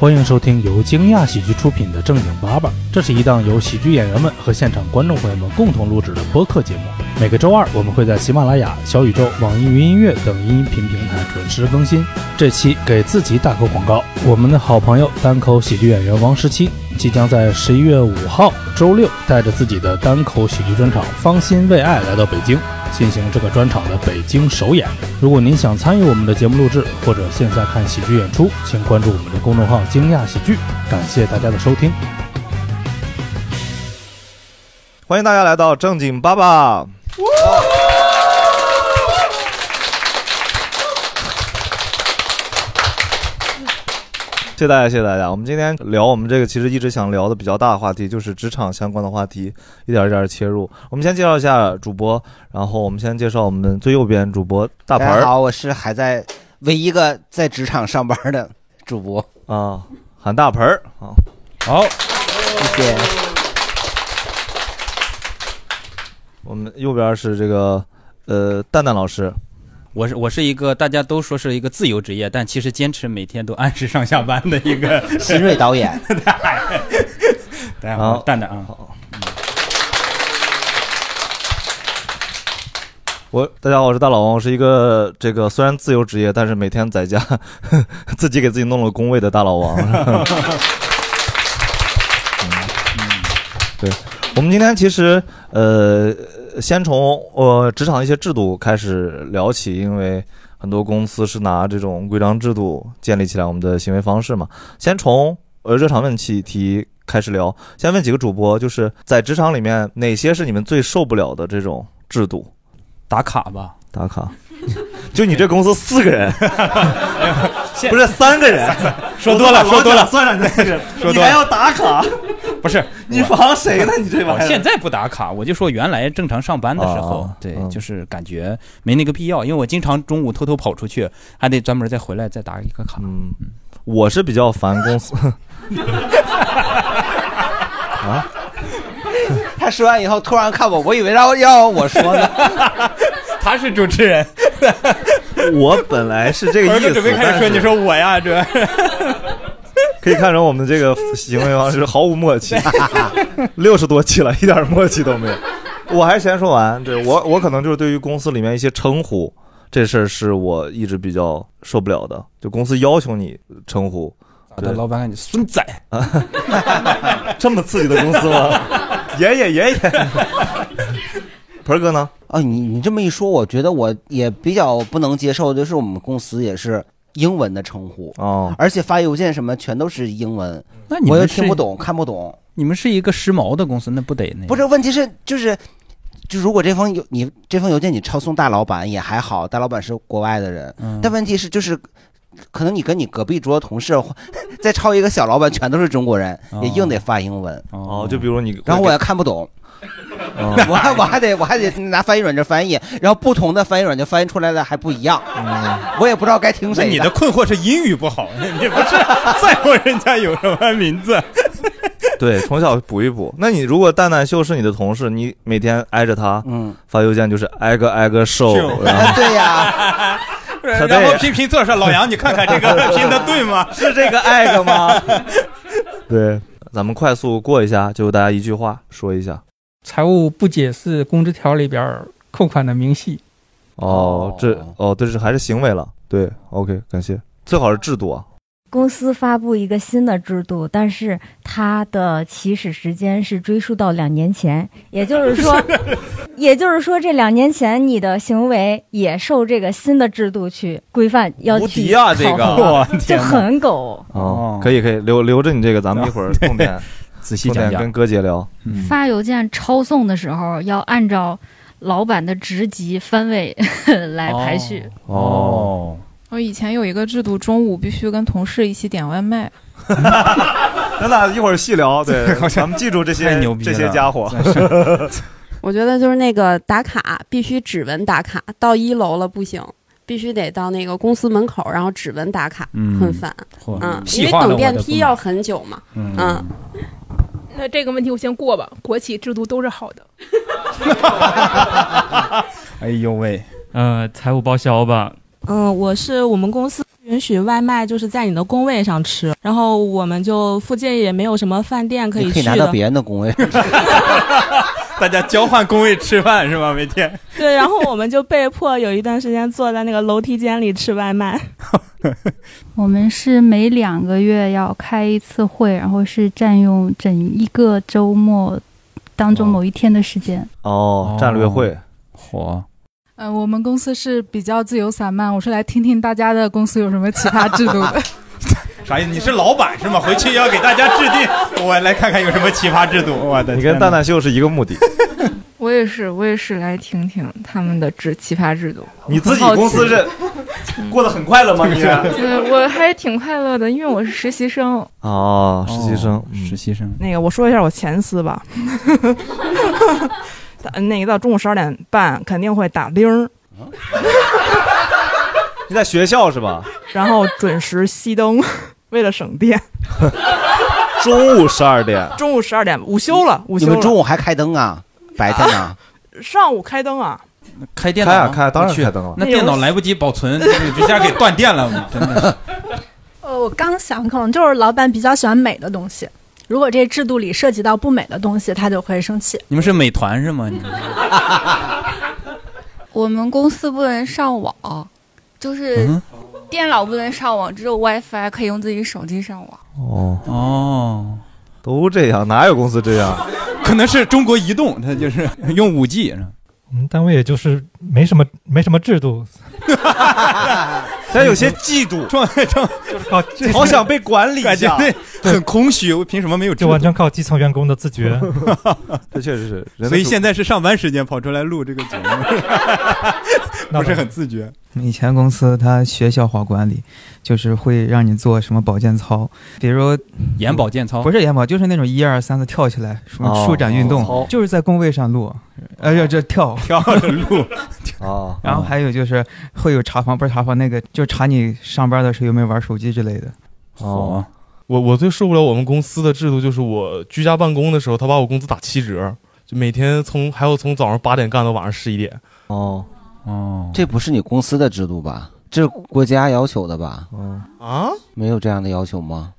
欢迎收听由惊讶喜剧出品的《正经八百》，这是一档由喜剧演员们和现场观众朋友们共同录制的播客节目。每个周二，我们会在喜马拉雅、小宇宙、网易云音乐等音频平台准时更新。这期给自己打个广告，我们的好朋友单口喜剧演员王十七即将在十一月五号周六带着自己的单口喜剧专场《芳心为爱》来到北京，进行这个专场的北京首演。如果您想参与我们的节目录制，或者线下看喜剧演出，请关注我们的公众号“惊讶喜剧”。感谢大家的收听。欢迎大家来到正经爸爸。谢谢大家，谢谢大家。我们今天聊我们这个其实一直想聊的比较大的话题，就是职场相关的话题，一点一点切入。我们先介绍一下主播，然后我们先介绍我们最右边主播大盆儿好，我是还在唯一一个在职场上班的主播。啊，喊大盆儿啊。好，谢谢。我们右边是这个呃蛋蛋老师，我是我是一个大家都说是一个自由职业，但其实坚持每天都按时上下班的一个 新锐导演。大家好，蛋蛋啊，我大家好，我是大老王，我是一个这个虽然自由职业，但是每天在家 自己给自己弄了工位的大老王。嗯对，我们今天其实呃，先从呃职场一些制度开始聊起，因为很多公司是拿这种规章制度建立起来我们的行为方式嘛。先从呃热场问题题开始聊，先问几个主播，就是在职场里面哪些是你们最受不了的这种制度？打卡吧，打卡。就你这公司四个人，不是三个人，说多了，说多了，算上你四个人，说多了。你还要打卡，不是你防谁呢？你这玩意儿，我现在不打卡，我就说原来正常上班的时候，对，就是感觉没那个必要，因为我经常中午偷偷跑出去，还得专门再回来再打一个卡。嗯，我是比较烦公司。啊，他说完以后突然看我，我以为让要我说呢。他是主持人，我本来是这个意思，我准备开始说，你说我呀，这。可以看出我们这个行为方式毫无默契，六十多期了，一点默契都没有。我还是先说完，对我我可能就是对于公司里面一些称呼这事儿是我一直比较受不了的，就公司要求你称呼，我的老板喊你孙仔，这么刺激的公司吗？爷爷爷爷，盆哥呢？啊，你你这么一说，我觉得我也比较不能接受，就是我们公司也是英文的称呼，哦，而且发邮件什么全都是英文，那你我又们听不懂，看不懂。你们是一个时髦的公司，那不得那不是，问题是就是。就如果这封邮你这封邮件你抄送大老板也还好，大老板是国外的人，嗯但问题是就是，可能你跟你隔壁桌同事 再抄一个小老板，全都是中国人，也硬得发英文。哦，就比如你，然后我也看不懂，哦 我还我还得我还得拿翻译软件翻译，然后不同的翻译软件翻译出来的还不一样，我也不知道该听谁那你的困惑是英语不好，你不是 在乎人家有什么名字？对，从小补一补。那你如果蛋蛋秀是你的同事，你每天挨着他，嗯，发邮件就是挨个挨个瘦，然后 对呀，然后拼拼凑上，老杨，你看看这个拼的对吗？是这个挨个吗？对，咱们快速过一下，就大家一句话说一下。财务不解释工资条里边扣款的明细。哦，这哦，这是还是行为了。对，OK，感谢。最好是制度啊。公司发布一个新的制度，但是它的起始时间是追溯到两年前，也就是说，也就是说这两年前你的行为也受这个新的制度去规范，要无去敌啊！这个，就很狗。哦，可以可以，留留着你这个，咱们一会儿重点 仔细讲讲跟哥姐聊。嗯发邮件抄送的时候要按照老板的职级番位 来排序。哦，我以前有一个制度，中午必须跟同事一起点外卖。咱俩一会儿细聊。对，咱们记住这些牛逼这些家伙。我觉得就是那个打卡必须指纹打卡，到一楼了不行，必须得到那个公司门口，然后指纹打卡，嗯很烦。嚯嗯，因为等电梯要很久嘛。嗯嗯，那这个问题我先过吧，国企制度都是好的。哎呦喂，呃，财务报销吧。嗯，我是我们公司允许外卖就是在你的工位上吃，然后我们就附近也没有什么饭店可以去的可以拿到。别人的工位。大家交换工位吃饭是吧？每天。对，然后我们就被迫有一段时间坐在那个楼梯间里吃外卖。我们是每两个月要开一次会，然后是占用整一个周末当中某一天的时间。哦，战略会，嚯，呃，我们公司是比较自由散漫，我是来听听大家的公司有什么奇葩制度的。啥意思？你是老板是吗？回去要给大家制定，我来看看有什么奇葩制度。我的你跟蛋蛋秀是一个目的。我也是，我也是来听听他们的制奇葩制度。你自己公司是过得很快乐吗？你 对，我还挺快乐的，因为我是实习生。哦，实习生，实习生。那个，我说一下我前司吧。那个到中午十二点半肯定会打铃儿，你在学校是吧？然后准时熄灯，为了省电。中午十二点，中午十二点午休了，午休你了。们中午还开灯啊？白天呢？上午开灯啊？开电脑开啊开当然去开灯了那电脑来不及保存，直接给断电了，真的。呃，我刚想，可能就是老板比较喜欢美的东西，如果这制度里涉及到不美的东西，他就会生气。你们是美团是吗？你我们公司不能上网，就是嗯电脑不能上网，只有 WiFi 可以用自己手机上网。哦哦，都这样，哪有公司这样？可能是中国移动，它就是用五 G。我们单位也就是没什么没什么制度，但有些嫉妒，创创就是靠好想被管理一下，感觉很空虚。我凭什么没有制度？就完全靠基层员工的自觉。这确实是，所以现在是上班时间跑出来录这个节目，不是很自觉。以前公司他学校化管理，就是会让你做什么保健操，比如眼保健操？不是眼保，就是那种一二三的跳起来，什么哦。舒展运动，操就是在工位上录，呃，这这跳。跳着录 啊。然后还有就是会有查房，不是查房那个，就查你上班的时候有没有玩手机之类的。哦，我我最受不了我们公司的制度，就是我居家办公的时候，他把我工资打七折，就每天从还要从早上八点干到晚上十一点。哦哦，这不是你公司的制度吧？这是国家要求的吧？嗯啊，没有这样的要求吗？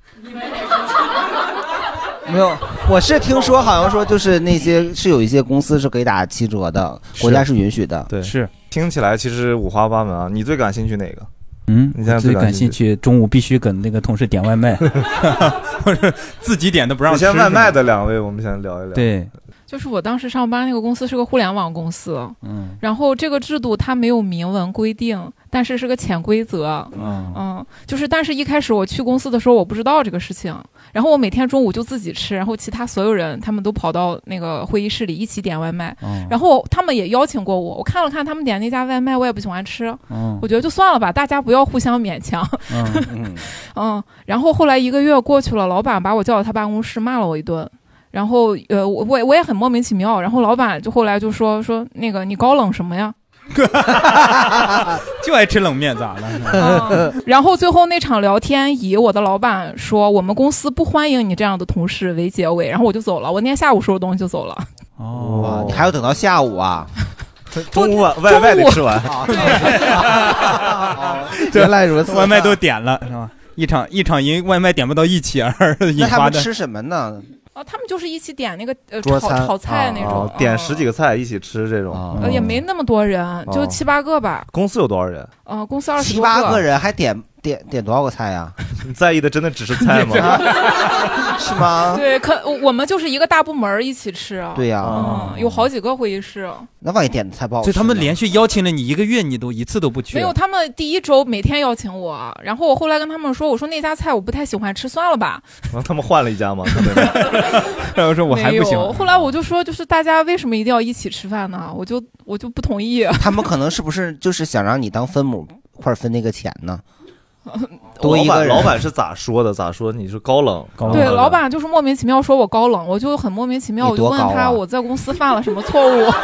没有，我是听说好像说就是那些是有一些公司是可以打七折的，国家是允许的。对，是听起来其实五花八门啊。你最感兴趣哪个？嗯，你现在最感感兴趣，中午必须跟那个同事点外卖，或者自己点的不让吃。先外卖的两位，我们先聊一聊。对，就是我当时上班那个公司是个互联网公司，嗯然后这个制度它没有明文规定，但是是个潜规则。嗯嗯，就是但是一开始我去公司的时候我不知道这个事情，然后我每天中午就自己吃，然后其他所有人他们都跑到那个会议室里一起点外卖，嗯然后他们也邀请过我，我看了看他们点那家外卖，我也不喜欢吃，嗯我觉得就算了吧，大家不要互相勉强。嗯嗯，嗯，然后后来一个月过去了，老板把我叫到他办公室骂了我一顿。然后，呃，我我也我也很莫名其妙。然后老板就后来就说说那个你高冷什么呀？就爱吃冷面咋了？嗯然后最后那场聊天以我的老板说我们公司不欢迎你这样的同事为结尾，然后我就走了。我那天下午收拾东西就走了。哦，你还要等到下午啊？中午晚外卖得吃完。原来如此外卖都点了是吧？一场一场因外卖点不到一起而引那他发的。们吃什么呢？啊，他们就是一起点那个呃炒炒菜那种，哦点十几个菜一起吃这种。呃也没那么多人，就哦七八个吧。公司有多少人？啊，公司二十七八个人还点点点多少个菜呀？你 在意的真的只是菜吗？是吗？对，可我们就是一个大部门儿一起吃。啊对呀嗯，有好几个会议室。那万一点的菜不好吃呢？所以他们连续邀请了你一个月，你都一次都不去。没有，他们第一周每天邀请我，然后我后来跟他们说，我说那家菜我不太喜欢吃，算了吧。然后他们换了一家吗？然后说我还没不行。有，后来我就说，就是大家为什么一定要一起吃饭呢？我就我就不同意。他们可能是不是就是想让你当分母块分那个钱呢？多老一个人，板老板是咋说的？咋说？你是高冷？高对，老板就是莫名其妙说我高冷，我就很莫名其妙，你我就问他啊我在公司犯了什么错误。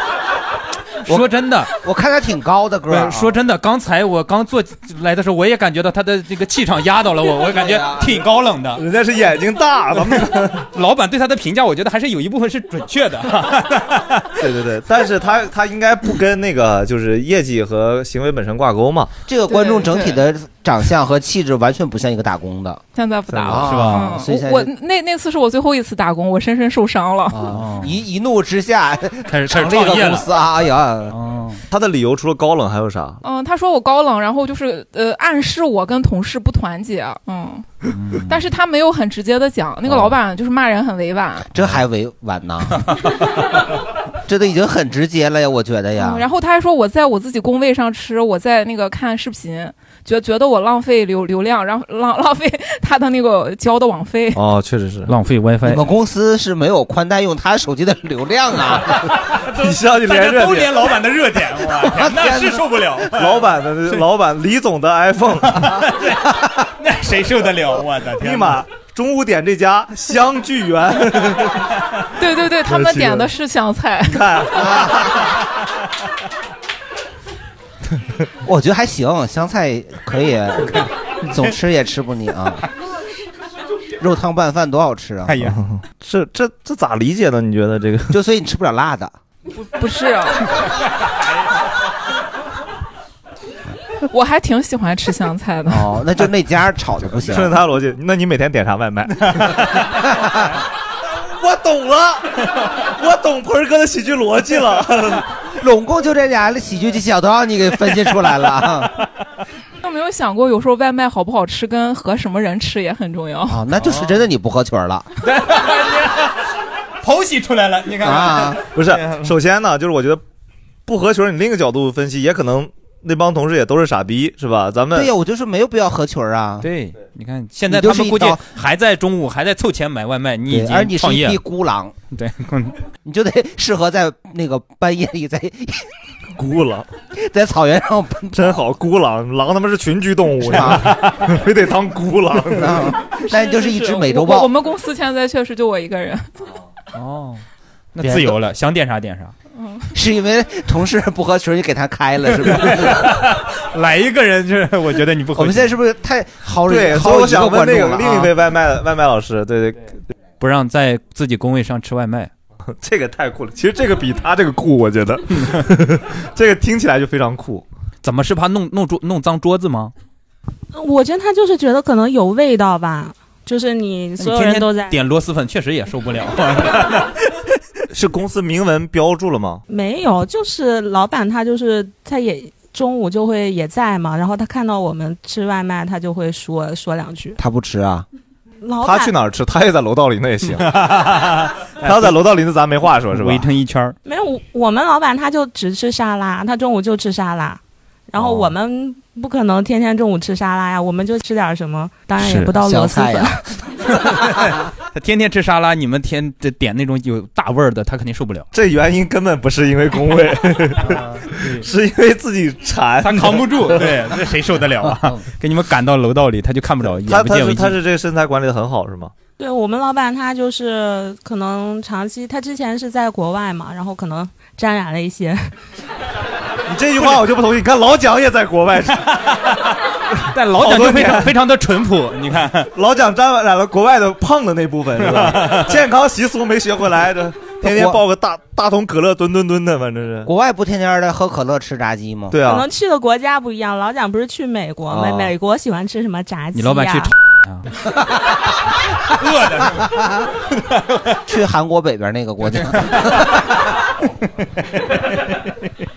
说真的，我看他挺高的哥啊说真的，刚才我刚坐来的时候，我也感觉到他的这个气场压倒了我，我感觉挺高冷的。人家是眼睛大，咱们老板对他的评价，我觉得还是有一部分是准确的。对对对，但是他他应该不跟那个就是业绩和行为本身挂钩嘛。这个观众整体的长相和气质完全不像一个打工的，现在不打了，是吧？嗯。所以现在我我那那次是我最后一次打工，我深深受伤了。啊，一一怒之下 开始成立一个公司啊！哎呀，哦，他的理由除了高冷还有啥？嗯，他说我高冷，然后就是呃暗示我跟同事不团结，嗯，但是他没有很直接的讲，那个老板就是骂人很委婉，这还委婉呢？这都已经很直接了呀，我觉得呀嗯，。然后他还说我在我自己工位上吃，我在那个看视频，觉觉得我浪费流流量，然后浪浪费他的那个交的网费。哦，确实是浪费 WiFi。你们公司是没有宽带用他手机的流量啊？你上去连热都点连老板的热点，我 天，那是受不了。老板的老板李总的 iPhone，那谁受得了？我的天！立马中午点这家香聚园，对对对，他们点的是香菜。看，我觉得还行，香菜可以，总吃也吃不腻啊。肉汤拌饭多好吃啊！哎呀，这这这咋理解的？你觉得这个？就所以你吃不了辣的，不不是啊，我还挺喜欢吃香菜的。哦，那就那家炒的不行。顺着他逻辑，那你每天点啥外卖？我懂了，我懂盆儿哥的喜剧逻辑了。拢共就这俩喜剧技巧都让你给分析出来了有没有想过，有时候外卖好不好吃，跟和什么人吃也很重要啊！那就是真的你不合群了。剖析出来了，你看啊，不是，首先呢，就是我觉得不合群，你另一个角度分析，也可能那帮同事也都是傻逼，是吧？咱们对呀，我就是没有必要合群啊。对，你看现在他们估计还在中午还在凑钱买外卖，你已对，而你是经创业了一匹。孤狼，对，你就得适合在那个半夜里在 孤狼，在草原上真好，孤狼，狼他妈是群居动物，是吧非得当孤狼。那你就是一只美洲我我豹。们公司现在确实就我一个人。哦，那自由了，想点啥点啥。是因为同事不合群，你给他开了是吧？来一个人，就是我觉得你不合我们现在是不是太好对，所以我想问那个另一位外卖外卖老师，对对，不让在自己工位上吃外卖，这个太酷了。其实这个比他这个酷，我觉得这个听起来就非常酷。怎么是怕弄弄桌弄脏桌子吗？我觉得他就是觉得可能有味道吧，就是你所有人都在点螺蛳粉，确实也受不了。是公司明文标注了吗？没有，就是老板他就是他也中午就会也在嘛，然后他看到我们吃外卖，他就会说说两句。他不吃啊？老他去哪儿吃？他也在楼道里，那也行。他要在楼道里，那咱没话说，是吧？围成一圈儿。没有，我我们老板他就只吃沙拉，他中午就吃沙拉，然后我们不可能天天中午吃沙拉呀，我们就吃点什么，当然也不到螺蛳粉。他天天吃沙拉，你们天这点那种有大味儿的，他肯定受不了。这原因根本不是因为工位，是因为自己馋，他扛不住，对，那谁受得了啊？给你们赶到楼道里，他就看不着，他他是眼不见为净。他是这个身材管理的很好，是吗？对我们老板他就是可能长期，他之前是在国外嘛，然后可能沾染了一些。你这句话我就不同意。你看老蒋也在国外，但老蒋就非常非常的淳朴。你看，老蒋沾染了国外的胖的那部分，是吧？健康习俗没学回来，这天天抱个大大桶可乐吨吨吨的，反正是。国外不天天的喝可乐吃炸鸡吗？对啊可能，去的国家不一样，老蒋不是去美国吗？哦美国喜欢吃什么炸鸡、呀？你老板去 啊？饿 的去韩国北边那个国家。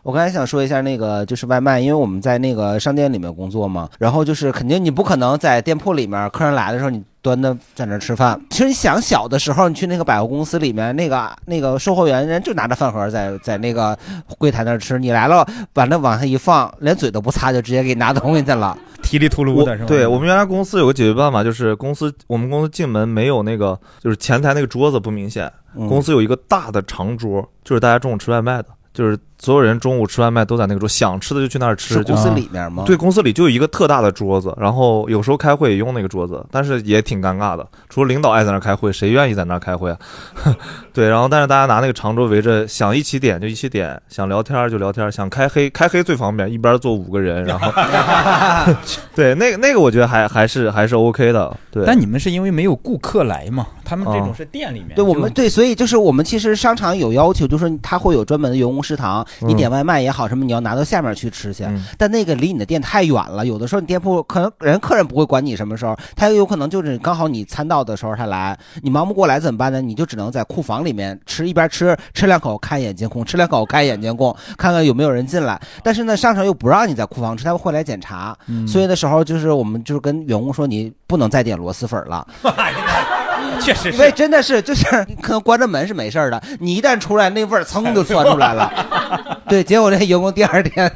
我刚才想说一下那个就是外卖，因为我们在那个商店里面工作嘛，然后就是肯定你不可能在店铺里面客人来的时候你端的在那吃饭。其实你想小的时候，你去那个百货公司里面，那个那个售货员人就拿着饭盒在在那个柜台那吃，你来了把那往下一放，连嘴都不擦就直接给你拿东西去了。提里秃噜的是吧？对我们原来公司有个解决办法，就是公司我们公司进门没有那个，就是前台那个桌子不明显，嗯公司有一个大的长桌，就是大家中午吃外卖的，就是所有人中午吃外卖都在那个桌，想吃的就去那儿吃。就是公司里面吗？对，公司里就有一个特大的桌子，然后有时候开会也用那个桌子，但是也挺尴尬的。除了领导爱在那儿开会，谁愿意在那儿开会啊？对，然后但是大家拿那个长桌围着，想一起点就一起点，想聊天就聊天，想开黑开黑最方便，一边坐五个人，然后 对 那个那个我觉得还还是还是 OK 的。对，但你们是因为没有顾客来嘛？他们这种哦是店里面。对我们对，所以就是我们其实商场有要求，就是他会有专门的员工食堂，你点外卖也好，什么你要拿到下面去吃去，但那个离你的店太远了，有的时候你店铺可能人客人不会管你什么时候，他有可能就是刚好你餐到的时候他来，你忙不过来怎么办呢？你就只能在库房里面吃，一边吃吃两口看一眼监控，吃两口看一眼监控，看看有没有人进来。但是呢，商场又不让你在库房吃，他们会来检查，所以的时候就是我们就是跟员工说，你不能再点螺蛳粉了。确实因为真的是，就是可能关着门是没事儿的，你一旦出来，那味儿噌就窜出来了。对，结果这员工第二天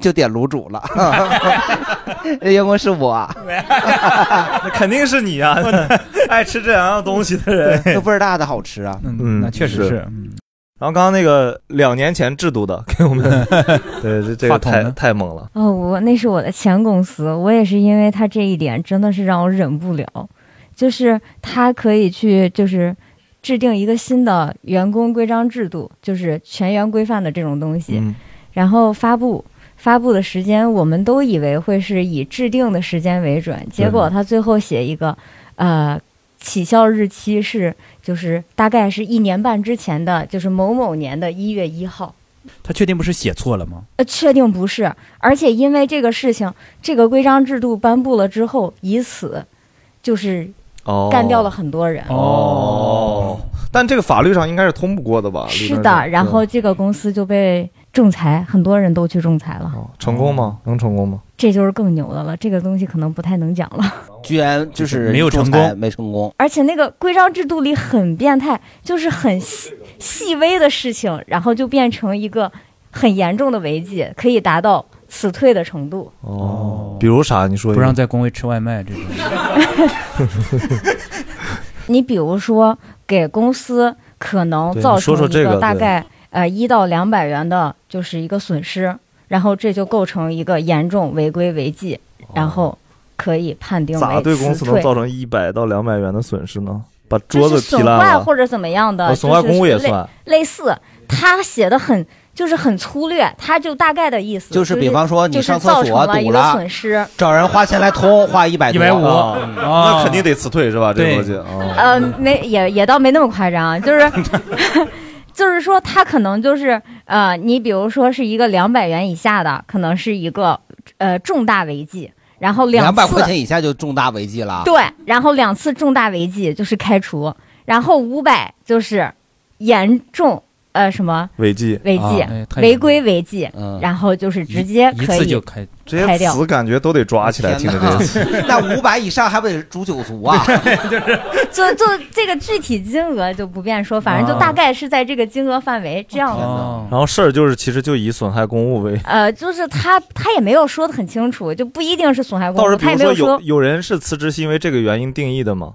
就点卤煮了。这员工是我，那肯定是你啊，爱吃这两样东西的人，这味儿大的好吃啊。嗯，那确实是。然后刚刚那个两年前制度的，给我们，对，这这个太太猛了。哦，我那是我的前公司，我也是因为他这一点，真的是让我忍不了。就是他可以去，就是制定一个新的员工规章制度，就是全员规范的这种东西，然后发布发布的时间，我们都以为会是以制定的时间为准，结果他最后写一个，呃，起效日期是就是大概是一年半之前的，就是某某年的一月一号。他确定不是写错了吗？呃，确定不是，而且因为这个事情，这个规章制度颁布了之后，以此就是。干掉了很多人哦，但这个法律上应该是通不过的吧？是的，然后这个公司就被仲裁，很多人都去仲裁了。成功吗？能成功吗？这就是更牛的了。这个东西可能不太能讲了。居然就是没有成功，没成功。而且那个规章制度里很变态，就是很细细微的事情，然后就变成一个很严重的违纪，可以达到辞退的程度。哦，比如啥？你说不让在工位吃外卖这种。你比如说，给公司可能造成一个大概呃一到两百元的，就是一个损失，然后这就构成一个严重违规违纪，然后可以判定为咋对公司能造成一百到两百元的损失呢？把桌子损坏或者怎么样的，损坏公物也算。类似，他写的很。就是很粗略，他就大概的意思。就是比方说你上厕所堵了，损失，找人花钱来通，花一百一百五，那肯定得辞退是吧？这个逻辑。呃，没也也倒没那么夸张，就是 就是说他可能就是呃，你比如说是一个两百元以下的，可能是一个呃重大违纪，然后两百块钱以下就重大违纪了。对，然后两次重大违纪就是开除，然后五百就是严重。呃，什么违纪？违纪，违规违纪，然后就是直接可以开这些词，感觉都得抓起来。听着这个词，那五百以上还不得诛九族啊？就是 就就这个具体金额就不便说，反正就大概是在这个金额范围这样子。然后事儿就是，其实就以损害公务为。呃，就是他他也没有说的很清楚，就不一定是损害公物。他也没有说有人是辞职是因为这个原因定义的吗？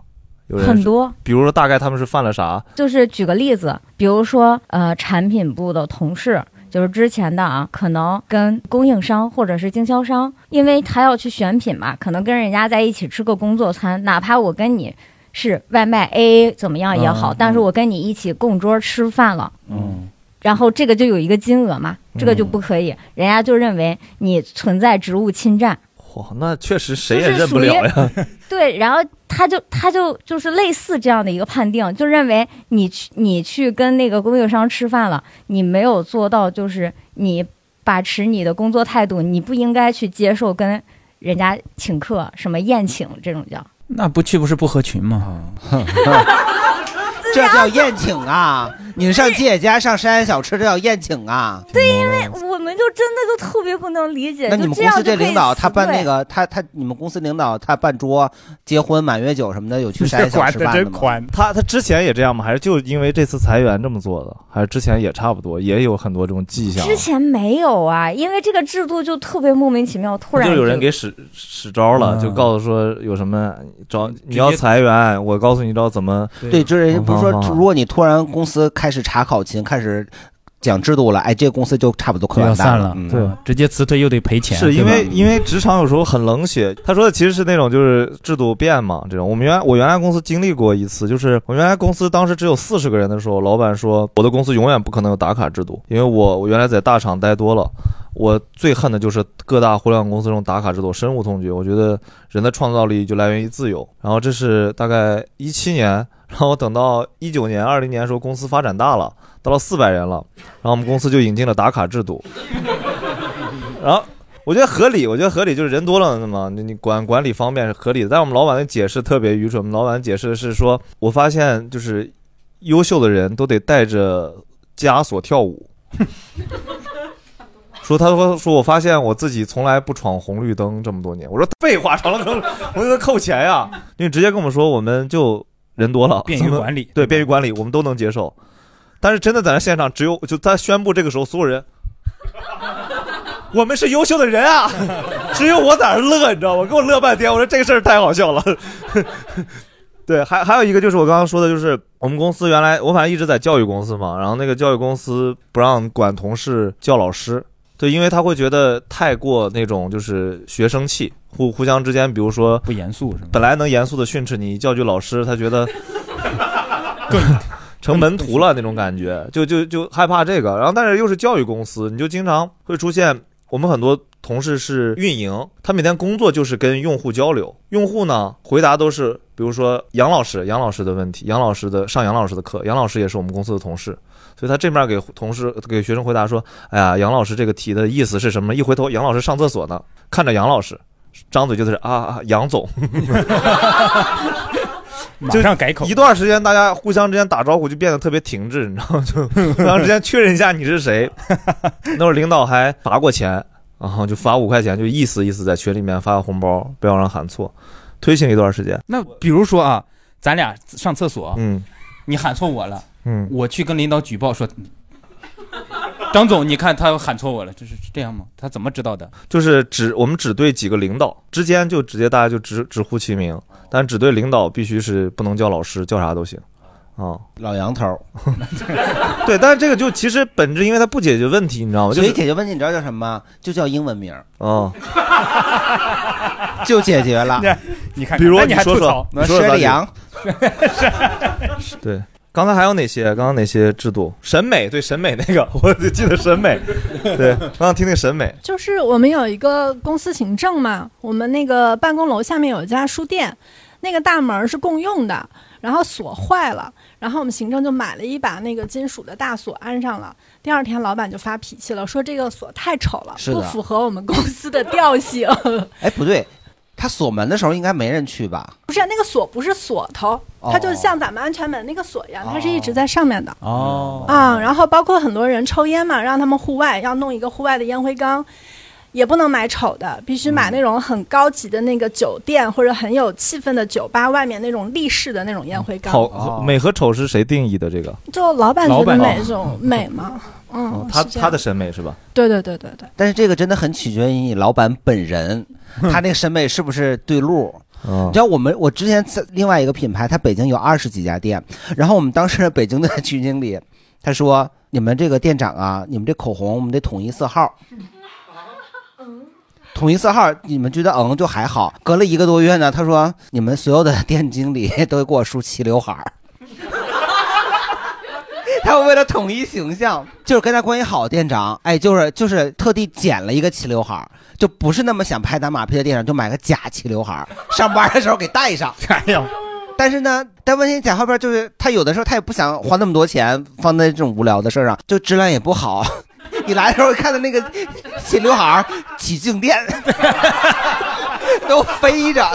很多，比如说大概他们是犯了啥？就是举个例子，比如说呃，产品部的同事，就是之前的啊，可能跟供应商或者是经销商，因为他要去选品嘛，可能跟人家在一起吃个工作餐，哪怕我跟你是外卖 A A 怎么样也好，但是我跟你一起共桌吃饭了，嗯，然后这个就有一个金额嘛，这个就不可以，人家就认为你存在职务侵占。哇，那确实谁也认不了呀。对，然后他就他就就是类似这样的一个判定，就认为你去你去跟那个供应商吃饭了，你没有做到就是你把持你的工作态度，你不应该去接受跟人家请客什么宴请这种叫。那不去不是不合群吗？这叫宴请啊！你上吉野家上山小吃，这叫宴请啊！对，因为我们就真的就特别不能理解。那你们公司这领导他办那个，他他你们公司领导他办桌、结婚、满月酒什么的，有去山 小吃办的吗？他他之前也这样吗？还是就因为这次裁员这么做的？还是之前也差不多，也有很多这种迹象？之前没有啊，因为这个制度就特别莫名其妙，突然就有人给使使招了，就告诉说有什么找你要裁员，我告诉你知道怎么对，就是不是。说，如果你突然公司开始查考勤，开始讲制度了，哎，这个公司就差不多快要散了，对，直接辞退又得赔钱。是因为因为职场有时候很冷血。他说的其实是那种就是制度变嘛，这种。我们原来我原来公司经历过一次，就是我原来公司当时只有四十个人的时候，老板说我的公司永远不可能有打卡制度，因为我我原来在大厂待多了。我最恨的就是各大互联网公司这种打卡制度，深恶痛绝。我觉得人的创造力就来源于自由。然后这是大概一七年，然后等到一九年、二零年的时候，公司发展大了，到了四百人了，然后我们公司就引进了打卡制度。然后我觉得合理，我觉得合理，就是人多了嘛，你你管管理方面是合理的。但是我们老板的解释特别愚蠢，我们老板解释的是说，我发现就是优秀的人都得带着枷锁跳舞。说他说说我发现我自己从来不闯红绿灯这么多年，我说废话，闯了灯 我就扣钱呀。因为直接跟我们说，我们就人多了，便于管理对 便于管理，我们都能接受。但是真的在那现场，只有就他宣布这个时候，所有人，我们是优秀的人啊，只有我在那乐，你知道吗？给我乐半天，我说这个事儿太好笑了。对，还还有一个就是我刚刚说的，就是我们公司原来我反正一直在教育公司嘛，然后那个教育公司不让管同事叫老师，对，因为他会觉得太过那种就是学生气，互互相之间，比如说不严肃是吗？本来能严肃的训斥你，叫句老师，他觉得 成门徒了那种感觉，就就就害怕这个。然后但是又是教育公司，你就经常会出现我们很多同事是运营，他每天工作就是跟用户交流，用户呢回答都是比如说杨老师杨老师的问题，杨老师的上杨老师的课，杨老师也是我们公司的同事，所以他这面给同事给学生回答说，哎呀，杨老师这个题的意思是什么？一回头杨老师上厕所呢，看着杨老师，张嘴就是啊啊杨总。马上改口一段时间，大家互相之间打招呼就变得特别停滞，你知道吗？就互相之间确认一下你是谁。那会儿领导还罚过钱，然后就罚五块钱，就意思意思在群里面发个红包，不要让喊错，推行一段时间。那比如说啊，咱俩上厕所，嗯，你喊错我了，嗯，我去跟领导举报说，张总，你看他喊错我了，这是这样吗？他怎么知道的？就是只我们只对几个领导之间就直接大家就直直呼其名，但只对领导必须是不能叫老师，叫啥都行。啊、老杨头，对，但是这个就其实本质，因为它不解决问题，你知道吗？就是所以解决问题你知道叫什么吗？就叫英文名儿，哦，就解决了。你看比如那你还说说吐槽，你说说薛立阳，对，刚才还有哪些？刚刚哪些制度？审美，对审美那个，我就记得审美。对，刚刚听那个审美，就是我们有一个公司行政嘛，我们那个办公楼下面有一家书店，那个大门是共用的，然后锁坏了，然后我们行政就买了一把那个金属的大锁安上了。第二天老板就发脾气了，说这个锁太丑了，不符合我们公司的调性。哎，不对，他锁门的时候应该没人去吧？不是那个锁不是锁头，它就像咱们安全门那个锁一样，它是一直在上面的。哦啊、然后包括很多人抽烟嘛，让他们户外要弄一个户外的烟灰缸，也不能买丑的，必须买那种很高级的那个酒店或者很有气氛的酒吧外面那种立式的那种烟灰缸。好，美和丑是谁定义的？这个？就老板觉得老板哪种美嘛？嗯哦，他他的审美是吧？对对对对对。但是这个真的很取决于你老板本人，他那个审美是不是对路。哦你知道我们，我之前在另外一个品牌，它北京有二十几家店，然后我们当时北京的 区经理他说：“你们这个店长啊，你们这口红我们得统一色号，统一色号，你们觉得嗯就还好。隔了一个多月呢，他说你们所有的店经理都给我梳齐刘海儿。”他为了统一形象，就是跟他关系好的店长，哎，就是就是特地剪了一个齐刘海儿，就不是那么想拍打马屁的店长，就买个假齐刘海儿，上班的时候给戴上。哎呦，但是呢，但问题假后边就是他有的时候他也不想花那么多钱放在这种无聊的事儿上，就质量也不好。你来的时候看到那个齐刘海儿起静电，都飞着。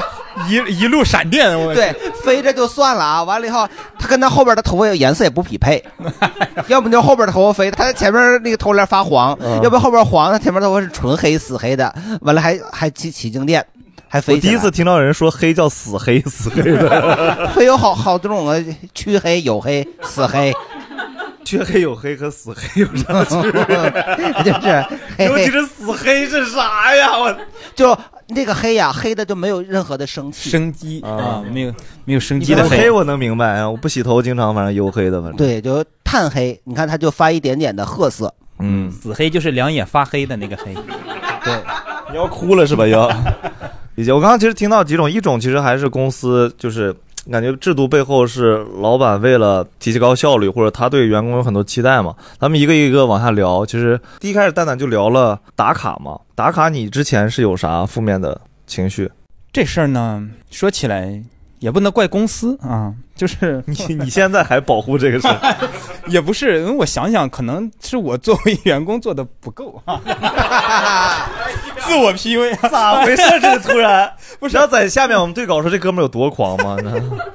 一一路闪电，我对，飞着就算了啊。完了以后，他跟他后边的头发颜色也不匹配，要不就后边的头发飞，他前面那个头帘发黄，嗯要不后边黄，他前面头发是纯黑死黑的。完了还还起起静电，还飞。我第一次听到有人说黑叫死黑，死黑的。会有好好多种啊，黢黑、黝黑、死黑。黢黑有黑和死黑有啥区别？就是尤其是死黑是啥呀？我就那个黑呀，黑的就没有任何的生气，生机啊，没有没有生机黝的黑我能明白啊，我不洗头经常反正黝黑的，反正对，就炭黑。你看它就发一点点的褐色，嗯，死黑就是两眼发黑的那个黑。对，你要哭了是吧？要。以及我刚刚其实听到几种，一种其实还是公司就是感觉制度背后是老板为了提高效率，或者他对员工有很多期待嘛。咱们一个一个往下聊。其实第一开始蛋蛋就聊了打卡嘛，打卡你之前是有啥负面的情绪？这事儿呢，说起来也不能怪公司啊，就是 你你现在还保护这个事？儿，也不是，因为我想想，可能是我作为员工做的不够啊，自我 PUA，咋回事？这突然？不是。要在下面我们对稿说这哥们儿有多狂吗？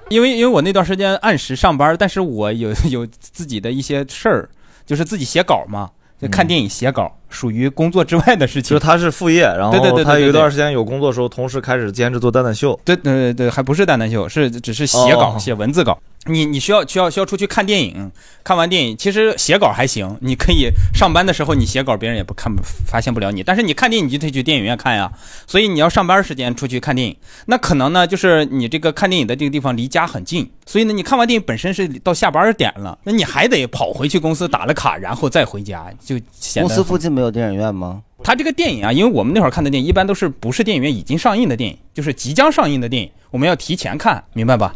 因为因为我那段时间按时上班，但是我有有自己的一些事儿，就是自己写稿嘛，就看电影写稿，属于工作之外的事情。就是他是副业，然对对对对后他有一段时间有工作的时候，同时开始兼职做蛋蛋秀。对对对对，还不是蛋蛋秀，是只是写稿、哦写文字稿。你你需要需要需要出去看电影，看完电影其实写稿还行，你可以上班的时候你写稿，别人也不看不发现不了你。但是你看电影你就得去电影院看呀，所以你要上班时间出去看电影，那可能呢就是你这个看电影的这个地方离家很近，所以呢你看完电影本身是到下班点了，那你还得跑回去公司打了卡，然后再回家，就显得公司附近没到电影院吗？他这个电影啊，因为我们那会儿看的电影一般都是不是电影院已经上映的电影，就是即将上映的电影，我们要提前看，明白吧？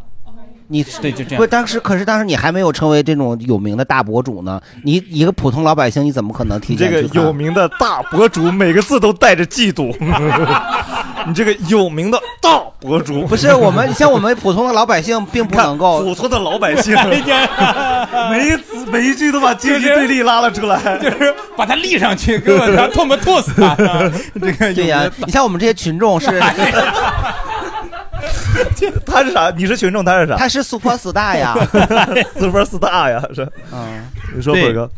你对就这样。不，当时可是当时你还没有成为这种有名的大博主呢，你一个普通老百姓，你怎么可能提前这个去看？有名的大博主，每个字都带着嫉妒。你这个有名的大博主，不是我们像我们普通的老百姓，并不 能够普通的老百姓，每一字每一句都把阶级对立拉了出来，就是把他立上去，给我他唾沫吐死他。这个对呀、你像我们这些群众是，他是啥？你是群众，他是啥？他是 super star 呀，super star 呀，是。嗯，你说对辉哥，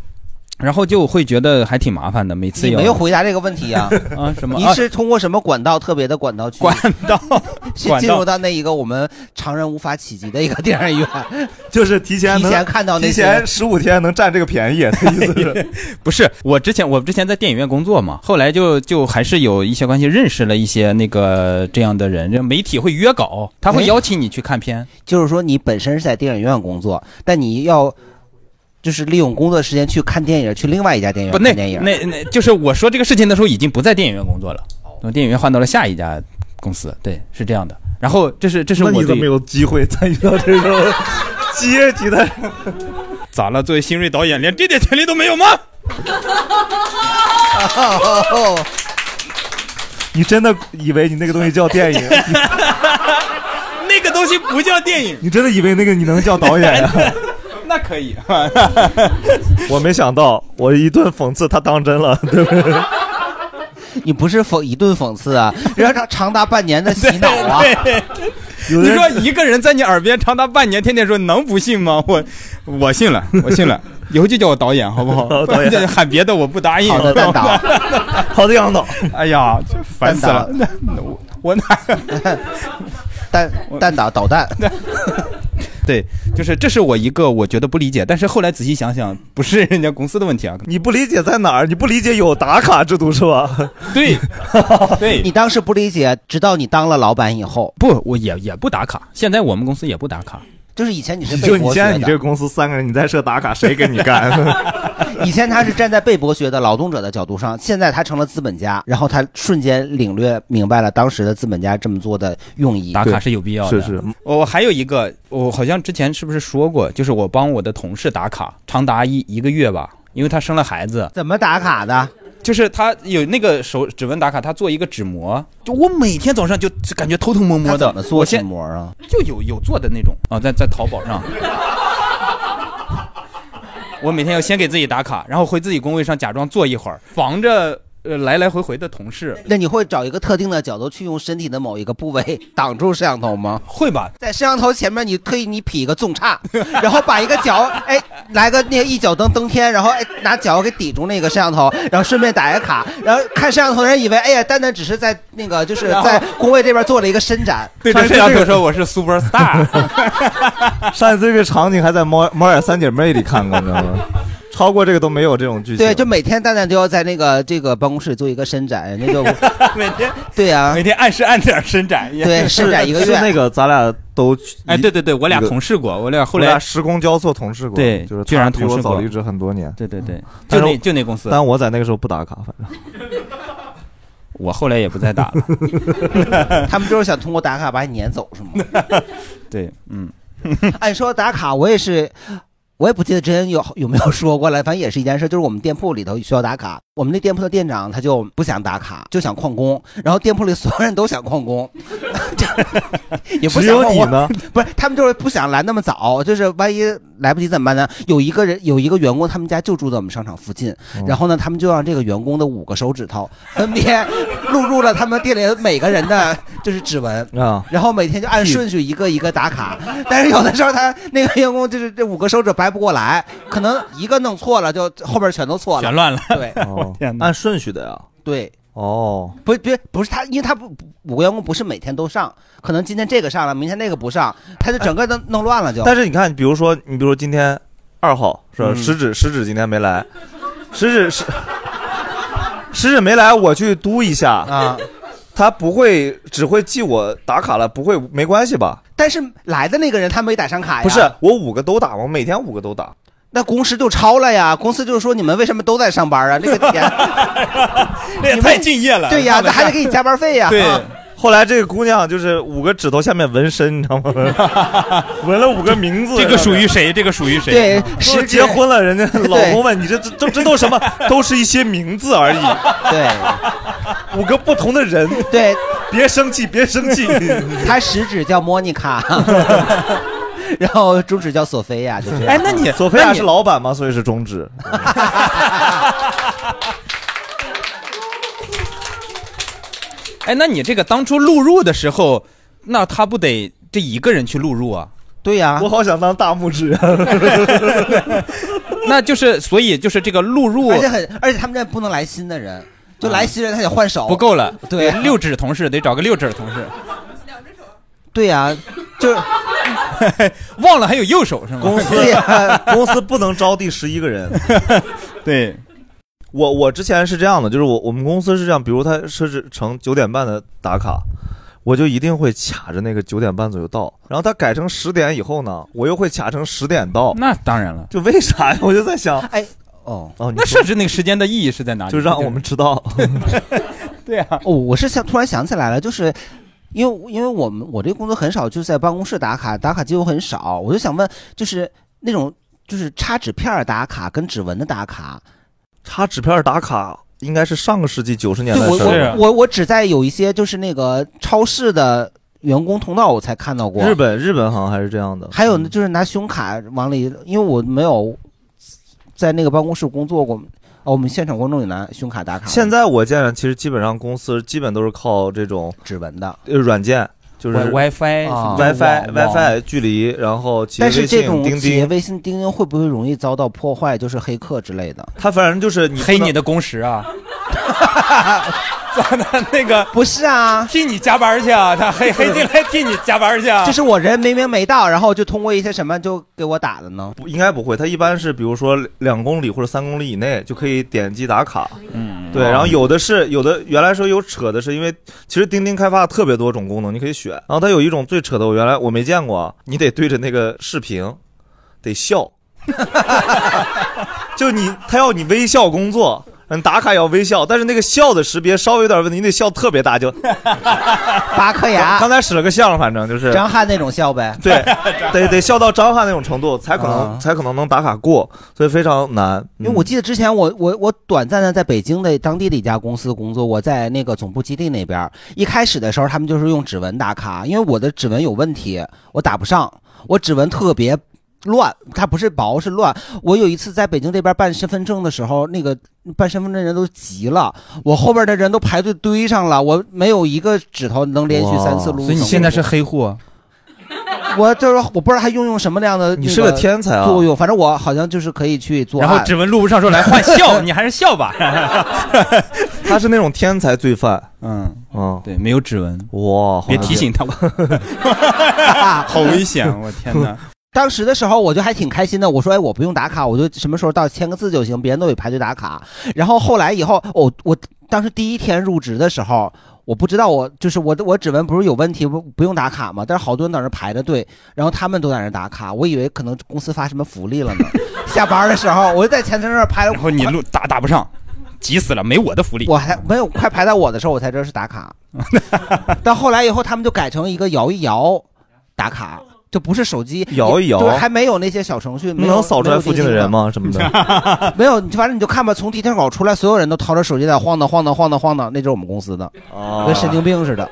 然后就会觉得还挺麻烦的，每次你要没有。回答这个问题呀、啊什么？你是通过什么管道特别的管道去管道。去管道。进入到那一个我们常人无法企及的一个电影院，就是提前能提前看到那提些前十五天能占这个便宜，他意思是。不是我之前我之前在电影院工作嘛，后来就就还是有一些关系，认识了一些那个这样的人，这媒体会约稿，他会哎邀请你去看片。就是说你本身是在电影院工作，但你要就是利用工作时间去看电影，去另外一家电影不，那院看电影。那那就是我说这个事情的时候，已经不在电影院工作了，从电影院换到了下一家公司，对，是这样的。然后这是这是我对那你怎么有机会参与到这种阶级的？咋了？作为新锐导演，连这点权利都没有吗？你真的以为你那个东西叫电影？那个东西不叫电影，你真的以为那个你能叫导演呀？那可以。我没想到，我一顿讽刺他当真了，对不对？你不是讽一顿讽刺啊，让他长达半年的洗脑啊！对你说一个人在你耳边长达半年，天天说，能不信吗？我我信了，我信了。以后就叫我导演，好不好？导演喊别的我不答应。好的，蛋导，好的，杨导。哎呀，烦死了！我我哪蛋蛋导导弹？对，就是这是我一个我觉得不理解，但是后来仔细想想，不是人家公司的问题啊。你不理解在哪儿？你不理解有打卡制度是吧？对，对你当时不理解，直到你当了老板以后，不，我也也不打卡。现在我们公司也不打卡。就是以前你是被就你现在你这个公司三个人，你在设打卡，谁给你干？以前他是站在被剥削的劳动者的角度上，现在他成了资本家，然后他瞬间领略明白了当时的资本家这么做的用意。打卡是有必要的。是是，我还有一个，我好像之前是不是说过，就是我帮我的同事打卡，长达一一个月吧，因为他生了孩子。怎么打卡的？就是他有那个手指纹打卡，他做一个纸模，就我每天早上就就感觉偷偷摸摸的。怎么做我先纸膜啊？就有有做的那种啊，在在淘宝上。我每天要先给自己打卡，然后回自己工位上假装坐一会儿，防着呃来来回回的同事。那你会找一个特定的角度去用身体的某一个部位 挡住摄像头吗？会吧，在摄像头前面，你特意你劈一个纵叉，然后把一个脚哎来个那个一脚蹬蹬天，然后哎拿脚给抵住那个摄像头，然后顺便打一个卡，然后看摄像头的人以为哎呀丹丹只是在那个就是在工位这边做了一个伸展，对着摄像头说我是 super star。上一次这个场景还在猫猫眼三姐妹里看过，你知道吗？超过这个都没有这种剧情。对，就每天蛋蛋都要在那个这个办公室做一个伸展，人家就 每天对呀、每天按时按点伸展。对 伸展一个月是那个咱俩都哎，对对对，我俩同事过，我俩后来我俩时空交错同事过，对就是居然他比同事早离职很多年。对对对，就那就那公司。但我在那个时候不打卡，反正 我后来也不再打了。他们就是想通过打卡把你撵走，是吗？对，嗯，按说打卡，我也是，我也不记得之前有有没有说过了，反正也是一件事，就是我们店铺里头需要打卡，我们那店铺的店长他就不想打卡，就想旷工，然后店铺里所有人都想旷工，也不只想旷工有你呢？不是，他们就是不想来那么早，就是万一来不及怎么办呢？有一个人有一个员工，他们家就住在我们商场附近，哦然后呢，他们就让这个员工的五个手指头分别录入了他们店里每个人的就是指纹啊，然后每天就按顺序一个一个打卡。但是有的时候他那个员工就是这五个手指掰不过来，可能一个弄错了，就后边全都错了，全乱了。对，哦，按顺序的呀。对。哦，不别不是他，因为他不不五个员工不是每天都上，可能今天这个上了，明天那个不上，他就整个都弄乱了就。但是你看，比如说，你比如说今天二号是吧？嗯食指食指今天没来，食指是食指没来，我去嘟一下啊，他不会只会记我打卡了，不会没关系吧？但是来的那个人他没打上卡呀，不是，我五个都打，我每天五个都打。那公司就超了呀！公司就是说你们为什么都在上班啊？那个 钱那也太敬业了。对呀，那还得给你加班费呀。对啊，后来这个姑娘就是五个指头下面纹身，你知道吗？纹了五个名字。这个属于谁？这个属于谁？对说结婚了，人家老公问你这这这这都什么？都是一些名字而已。对，五个不同的人。对，别生气，别生气。他食指叫莫妮卡，然后中指叫索菲亚，就这样。哎，那你索菲亚是老板吗？所以是中指。哎，那你这个当初录入的时候，那他不得这一个人去录入啊？对呀、我好想当大拇指啊！那就是，所以就是这个录入，而且很，而且他们这不能来新的人，就来新人他得换手，不够了。对六指同事得找个六指同事。对呀、就是 忘了还有右手是吗？公司 公司不能招第十一个人。对，我我之前是这样的，就是我我们公司是这样，比如他设置成九点半的打卡，我就一定会卡着那个九点半左右到。然后他改成十点以后呢，我又会卡成十点到。那当然了，就为啥呀？我就在想，哎，哦哦，那设置那个时间的意义是在哪里？就让我们知道。对啊，哦，我是想突然想起来了，就是因为因为我们我这个工作很少，就是在办公室打卡，打卡机会很少，我就想问，就是那种就是插纸片打卡跟指纹的打卡，插纸片打卡应该是上个世纪九十年代的事儿。我我我只在有一些就是那个超市的员工通道我才看到过，日本日本好像还是这样的。还有呢，就是拿胸卡往里，因为我没有在那个办公室工作过，哦，我们现场观众也拿胸卡打卡，现在我见其实基本上公司基本都是靠这种指纹的呃软件，就是 Wi- WiFi 啊 WiFi 网网 WiFi 距离，然后企业但是、这种钉企业钉，微信、钉钉会不会容易遭到破坏？就是黑客之类的。他反正就是你黑你的工时啊。那个 不是啊，替你加班去啊，他 黑黑进来替你加班去啊。就是我人明明没到，然后就通过一些什么就给我打的呢？不应该不会，他一般是比如说两公里或者三公里以内就可以点击打卡。嗯，对，然后有的是有的原来说有扯的是因为其实钉钉开发特别多种功能，你可以选。然后它有一种最扯的，我原来我没见过，你得对着那个视频得笑，就你他要你微笑工作。嗯，打卡要微笑，但是那个笑的识别稍微有点问题，你得笑特别大，就 八颗牙。刚才使了个相，反正就是张翰那种笑呗。对，得得笑到张翰那种程度，才可能、啊才可能能打卡过，所以非常难。因为我记得之前我我我短暂的在北京的当地的一家公司工作，我在那个总部基地那边。一开始的时候，他们就是用指纹打卡，因为我的指纹有问题，我打不上，我指纹特别乱，它不是薄是乱。我有一次在北京这边办身份证的时候，那个办身份证人都急了，我后边的人都排队堆上了，我没有一个指头能连续三次录。所以你现在是黑户啊？我就是我不知道他运用什么样的你是个天才啊作用，反正我好像就是可以去做。然后指纹录不上说来换笑，你还是笑吧。他是那种天才罪犯，嗯嗯，对，没有指纹，哇，别提醒他，好危险！我天哪！当时的时候我就还挺开心的，我说哎，我不用打卡，我就什么时候到签个字就行，别人都得排队打卡。然后后来以后，我我当时第一天入职的时候，我不知道我就是我的我指纹不是有问题不不用打卡吗？但是好多人在那排着队，然后他们都在那打卡，我以为可能公司发什么福利了呢。下班的时候，我就在前台那儿排了，然后你录打打不上，急死了，没我的福利。我还没有快排到我的时候，我才知道是打卡。到后来以后，他们就改成一个摇一摇打卡，就不是手机摇一摇就是还没有那些小程序，没有能扫出来附近的人吗？什么的？没有，你反正你就看吧，从地铁口出来，所有人都掏着手机在晃荡晃荡晃荡晃荡，那就是我们公司的，哦跟神经病似的。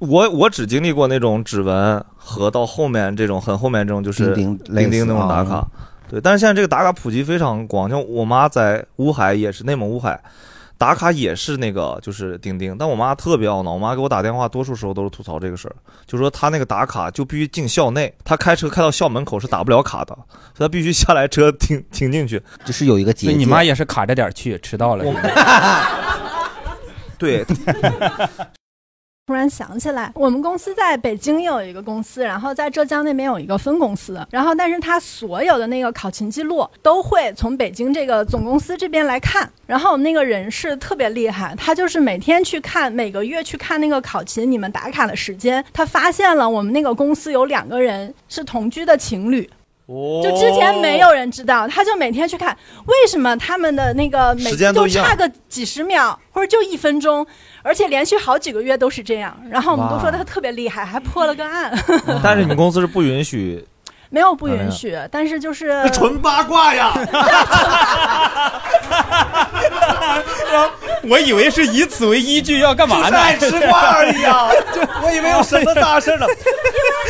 我我只经历过那种指纹和到后面这种很后面这种就是钉钉钉钉那种打卡，对。但是现在这个打卡普及非常广，像我妈在乌海也是内蒙乌海。打卡也是那个，就是钉钉，但我妈特别懊恼。我妈给我打电话，多数时候都是吐槽这个事儿，就说她那个打卡就必须进校内，她开车开到校门口是打不了卡的，所以她必须下来车停停进去。就是有一个节你妈也是卡着点儿去，迟到了。对，突然想起来，我们公司在北京有一个公司，然后在浙江那边有一个分公司，然后但是他所有的那个考勤记录都会从北京这个总公司这边来看，然后我们那个人事特别厉害，他就是每天去看，每个月去看那个考勤你们打卡的时间，他发现了我们那个公司有两个人是同居的情侣。就之前没有人知道，他就每天去看，为什么他们的那个每都差个几十秒或者就一分钟，而且连续好几个月都是这样。然后我们都说他特别厉害，还破了个案。但是你们公司是不允许，没有不允许，但是就是纯八卦呀。我以为是以此为依据要干嘛呢？爱吃瓜而已啊！就 我以为有什么大事呢。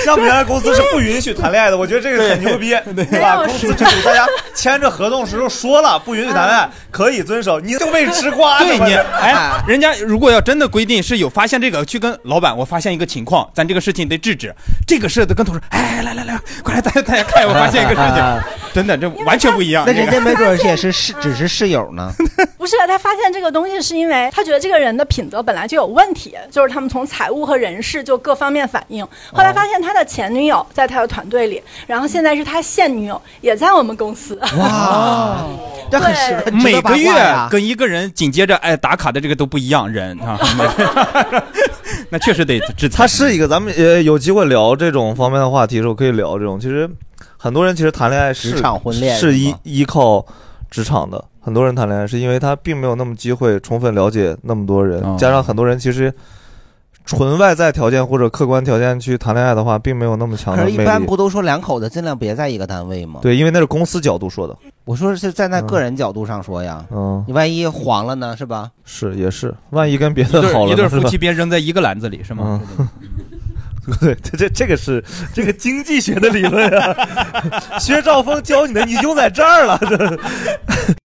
像我们原来公司是不允许谈恋爱的，我觉得这个很牛逼，对吧？公司制度大家签着合同时候说了不允许谈恋爱，可以遵守，你就被吃瓜对你，哎，人家如果要真的规定是有发现这个，去跟老板，我发现一个情况，咱这个事情得制止。这个事得跟同事，哎，来来来，快来大家大家看，我发现一个事情，真的这完全不一样。那人家没准也是室，只是室友呢。不是他发现这个东西，是因为他觉得这个人的品德本来就有问题，就是他们从财务和人事就各方面反映。后来发现他的前女友在他的团队里，然后现在是他现女友也在我们公司。哇，这很适合每个月呀。跟一个人紧接着哎打卡的这个都不一样人啊，那确实得制裁。他是一个，咱们呃有机会聊这种方面的话题的时候，可以聊这种。其实很多人其实谈恋爱是职场婚恋是依依靠职场的。很多人谈恋爱是因为他并没有那么机会充分了解那么多人，哦加上很多人其实纯外在条件或者客观条件去谈恋爱的话，并没有那么强可的魅力。是一般不都说两口子尽量别在一个单位吗？对，因为那是公司角度说的。我说是站在个人角度上说呀，嗯，你万一黄了呢，是吧？是也是，万一跟别的好了呢，一对夫妻别扔在一个篮子里是吗？对，这这这个是这个经济学的理论啊，薛兆丰教你的，你用在这儿了，这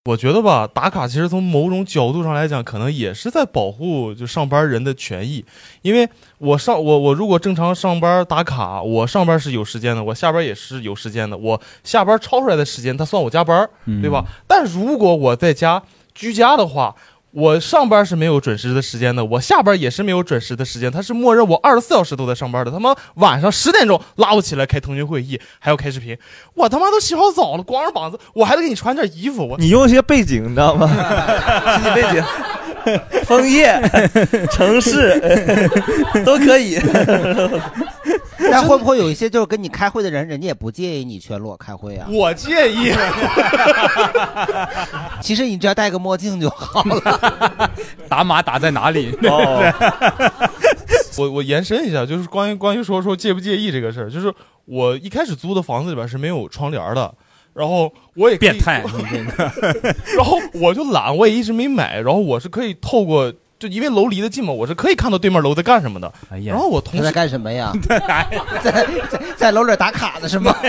我觉得吧，打卡其实从某种角度上来讲，可能也是在保护就上班人的权益。因为我上我我如果正常上班打卡，我上班是有时间的，我下班也是有时间的，我下班超出来的时间，他算我加班，嗯对吧？但如果我在家居家的话，我上班是没有准时的时间的，我下班也是没有准时的时间，他是默认我二十四小时都在上班的。他妈晚上十点钟拉我起来开腾讯会议，还要开视频，我他妈都洗好澡了，光着膀子，我还得给你穿件衣服，我你用一些背景，你知道吗？背景，枫叶、城市都可以。但会不会有一些就是跟你开会的人，人家也不介意你全裸开会啊？我介意。其实你只要戴个墨镜就好了。打码打在哪里？哦我 我延伸一下，就是关于关于说说介不介意这个事儿，就是我一开始租的房子里边是没有窗帘的，然后我也变态，然后我就懒，我也一直没买，然后我是可以透过。就因为楼离得近嘛，我是可以看到对面楼在干什么的。哎呀然后我同事他在干什么呀？在在在楼里打卡呢是吗？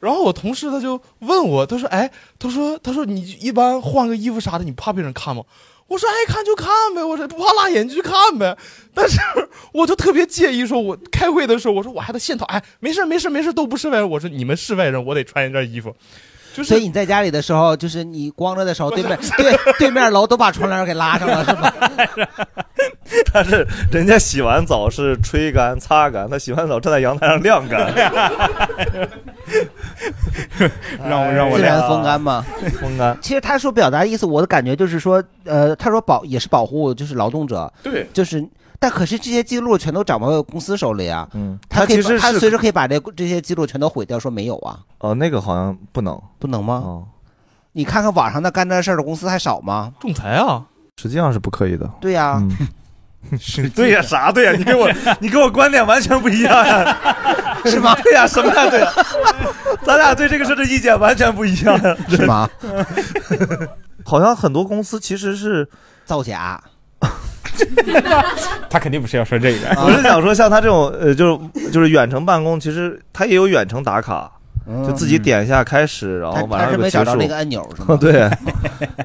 然后我同事他就问我，他说：“哎，他说他说你一般换个衣服啥的，你怕被人看吗？”我说：“爱看就看呗，我说不怕辣眼就去看呗。”但是我就特别介意，说我开会的时候，我说我还得现套，哎，没事没事没事，都不是外人。我说你们是外人，我得穿一件衣服。就是所以你在家里的时候，就是你光着的时候，对面对对面楼都把窗帘给拉上了，是吧？他是人家洗完澡是吹干、擦干，他洗完澡站在阳台上晾干。让我让我自然来风干嘛，风干。其实他说表达意思，我的感觉就是说，呃，他说保也是保护就是劳动者，对，就是。但可是这些记录全都掌握在公司手里啊，嗯，他可以他其实他随时可以把这这些记录全都毁掉，说没有啊，哦，那个好像不能，不能吗？哦，你看看网上那干这事儿的公司还少吗？仲裁啊，实际上是不可以的。对呀、嗯，对呀，啥对呀？你跟我 你跟我观点完全不一样呀，是吗？对呀，什么呀？对呀，咱俩对这个事儿的意见完全不一样呀，是吗？好像很多公司其实是造假。他肯定不是要说这个，我是想说，像他这种呃，就是就是远程办公，其实他也有远程打卡，就自己点一下开始，然后晚上有个结束。他是没找到那个按钮是吗 对，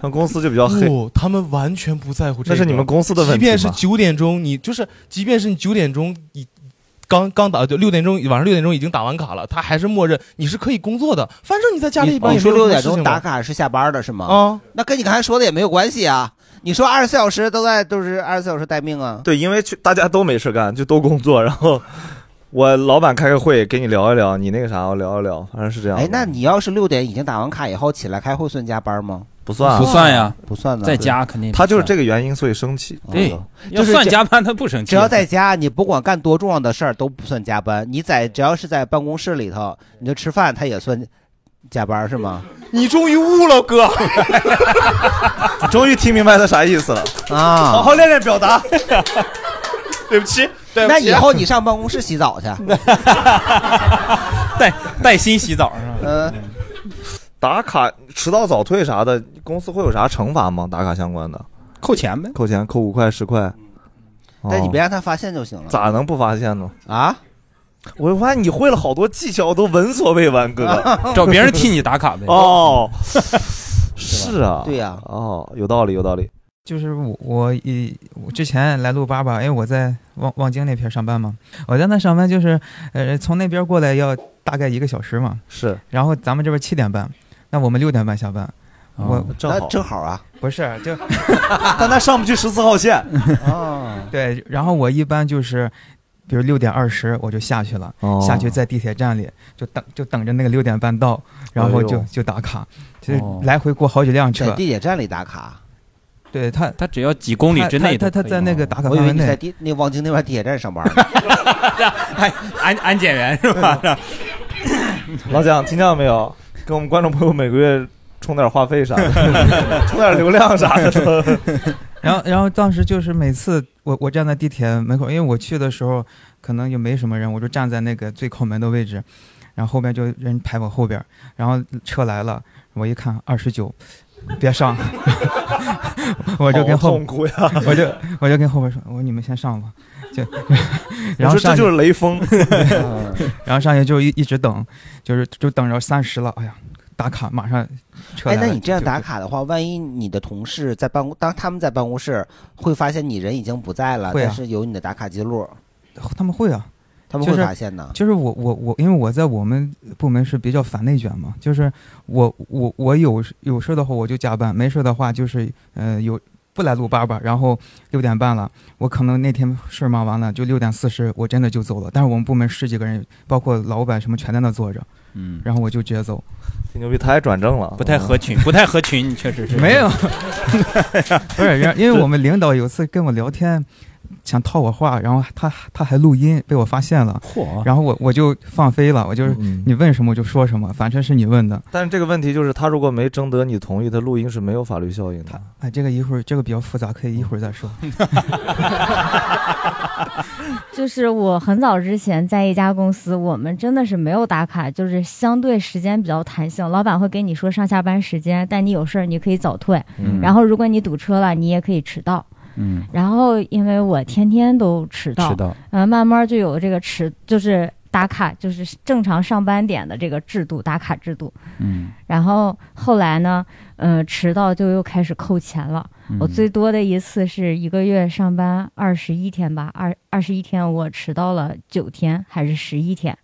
那公司就比较黑。不，他们完全不在乎这个。那是你们公司的问题即便是九点钟，你就是，即便是你九点钟你刚刚打，就六点钟晚上六点钟已经打完卡了，他还是默认你是可以工作的。反正你在家里一般你说也没有六点钟打卡是下班的是吗？啊，那跟你刚才说的也没有关系啊。你说二十四小时都在都是二十四小时待命啊？对，因为去大家都没事干，就都工作，然后我老板开个会，给你聊一聊，你那个啥，我聊一聊，反正是这样。哎，那你要是六点已经打完卡以后起来开会，算加班吗？不算啊不算呀不算的。在家肯定他就是这个原因，所以生气。对哦要算加班他不生气只要在家，你不管干多重要的事儿都不算加班。你在只要是在办公室里头，你就吃饭，他也算加班是吗？你终于悟了，哥。你终于听明白他啥意思了啊！好好练练表达。对不起，对不起那以后你上办公室洗澡去。带带薪洗澡是吧？嗯，打卡迟到早退啥的，公司会有啥惩罚吗？打卡相关的，扣钱呗，扣钱，扣五块十块。但你别哦让他发现就行了。咋能不发现呢？啊！我发现你会了好多技巧，都闻所未闻，哥哥。找别人替你打卡呗。哦，是啊，对呀哦，有道理，有道理。就是我我一我之前来录八八，因为我在望望京那片上班嘛，我在那上班就是呃从那边过来要大概一个小时嘛，是，然后咱们这边七点半，那我们六点半下班，我正好正好啊。不是就，但他上不去十四号线。哦，对，然后我一般就是。比如六点二十我就下去了，哦下去在地铁站里就等就等着那个六点半到，然后就、哎就打卡，就来回过好几辆车。在地铁站里打卡。对他，他只要几公里之内他他他在那个打卡范围我以为你在内。地那望京那边地铁站上班。安安检员是吧？老蒋听到没有？给我们观众朋友每个月充点话费啥的，充点流量啥的。然后，然后当时就是每次我我站在地铁门口，因为我去的时候可能就没什么人，我就站在那个最靠门的位置，然后后边就人排我后边，然后车来了，我一看二十九，别上，我就跟后我就我就跟后边说，我说你们先上吧，就 然后这就是雷锋 然后上去就一一直等，就是就等着三十了，哎呀，打卡马上车哎。那你这样打卡的话，万一你的同事在办公，当他们在办公室会发现你人已经不在了，会啊但是有你的打卡记录，他们会啊，他们会发现的。就是我我我，因为我在我们部门是比较反内卷嘛，就是我我我有有事的话我就加班，没事的话就是呃有不来录八吧，然后六点半了，我可能那天事儿忙完了就六点四十，我真的就走了。但是我们部门十几个人，包括老板什么全在那坐着，嗯，然后我就直接走。挺牛逼，他还转正了，不太合群，不太合群，你确实是没有，不是，因为我们领导有次跟我聊天，想套我话，然后他他还录音，被我发现了，嚯然后我我就放飞了，我就是嗯你问什么我就说什么，反正是你问的。但是这个问题就是，他如果没征得你同意，他录音是没有法律效应的。哎，这个一会儿这个比较复杂，可以一会儿再说。就是我很早之前在一家公司，我们真的是没有打卡，就是相对时间比较弹性。老板会给你说上下班时间，但你有事儿你可以早退。嗯然后如果你堵车了，你也可以迟到。嗯，然后因为我天天都迟到，迟到呃，慢慢就有这个迟，就是打卡，就是正常上班点的这个制度，打卡制度。嗯，然后后来呢，呃，迟到就又开始扣钱了。嗯我最多的一次是一个月上班二十一天吧，二二十一天我迟到了九天还是十一天，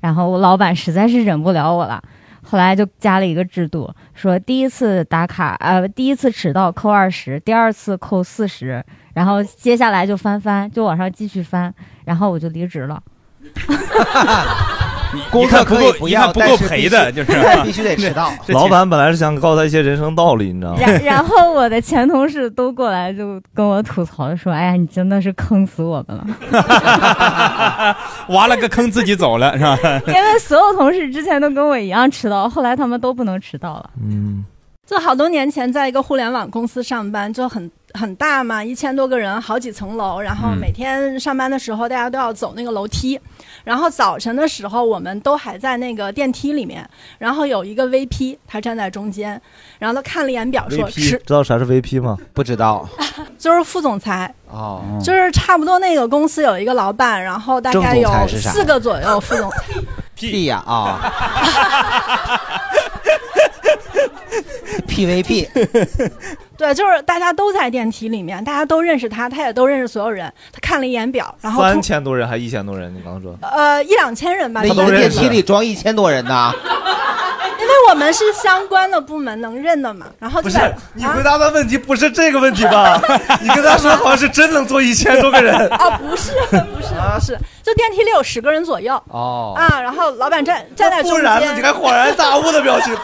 然后我老板实在是忍不了我了。后来就加了一个制度，说第一次打卡，呃，第一次迟到扣二十，第二次扣四十，然后接下来就翻翻，就往上继续翻，然后我就离职了。工作可以不要，一看不够赔的，就是必须得迟到。老板本来是想告诉他一些人生道理，你知道吗？然然后我的前同事都过来就跟我吐槽说：“哎呀，你真的是坑死我们了。挖了个坑自己走了是吧？”因为所有同事之前都跟我一样迟到，后来他们都不能迟到了。嗯，就好多年前在一个互联网公司上班，就很很大嘛，一千多个人，好几层楼，然后嗯每天上班的时候，大家都要走那个楼梯，然后早晨的时候，我们都还在那个电梯里面，然后有一个 VP，他站在中间，然后他看了一眼表说 VP，知道啥是 VP 吗？不知道 就是副总裁。哦，就是差不多那个公司有一个老板，然后大概有四个左右副总裁。屁呀啊 PVP 对，就是大家都在电梯里面，大家都认识他，他也都认识所有人。他看了一眼表，然后三千多人还一千多人？你刚刚说呃一两千人吧，那一个电梯里装一千多人呢，我们是相关的部门能认的嘛，然后就是你回答的问题不是这个问题吧？你跟他说好像是真能坐一千多个人。啊，不是不是不是，就电梯里有十个人左右。哦啊，然后老板站站在中间，不然呢？你看恍然大悟的表情，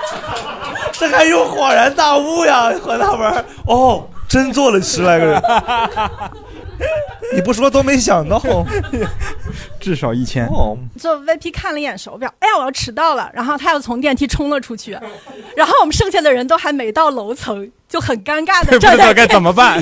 这还用恍然大悟呀？何大文哦，真坐了十来个人，你不说都没想到，至少一千。哦，就 VP 看了一眼手表，哎呀，我要迟到了，然后他又从电梯冲了出去，然后我们剩下的人都还没到楼层，就很尴尬的 不知道站在该怎么办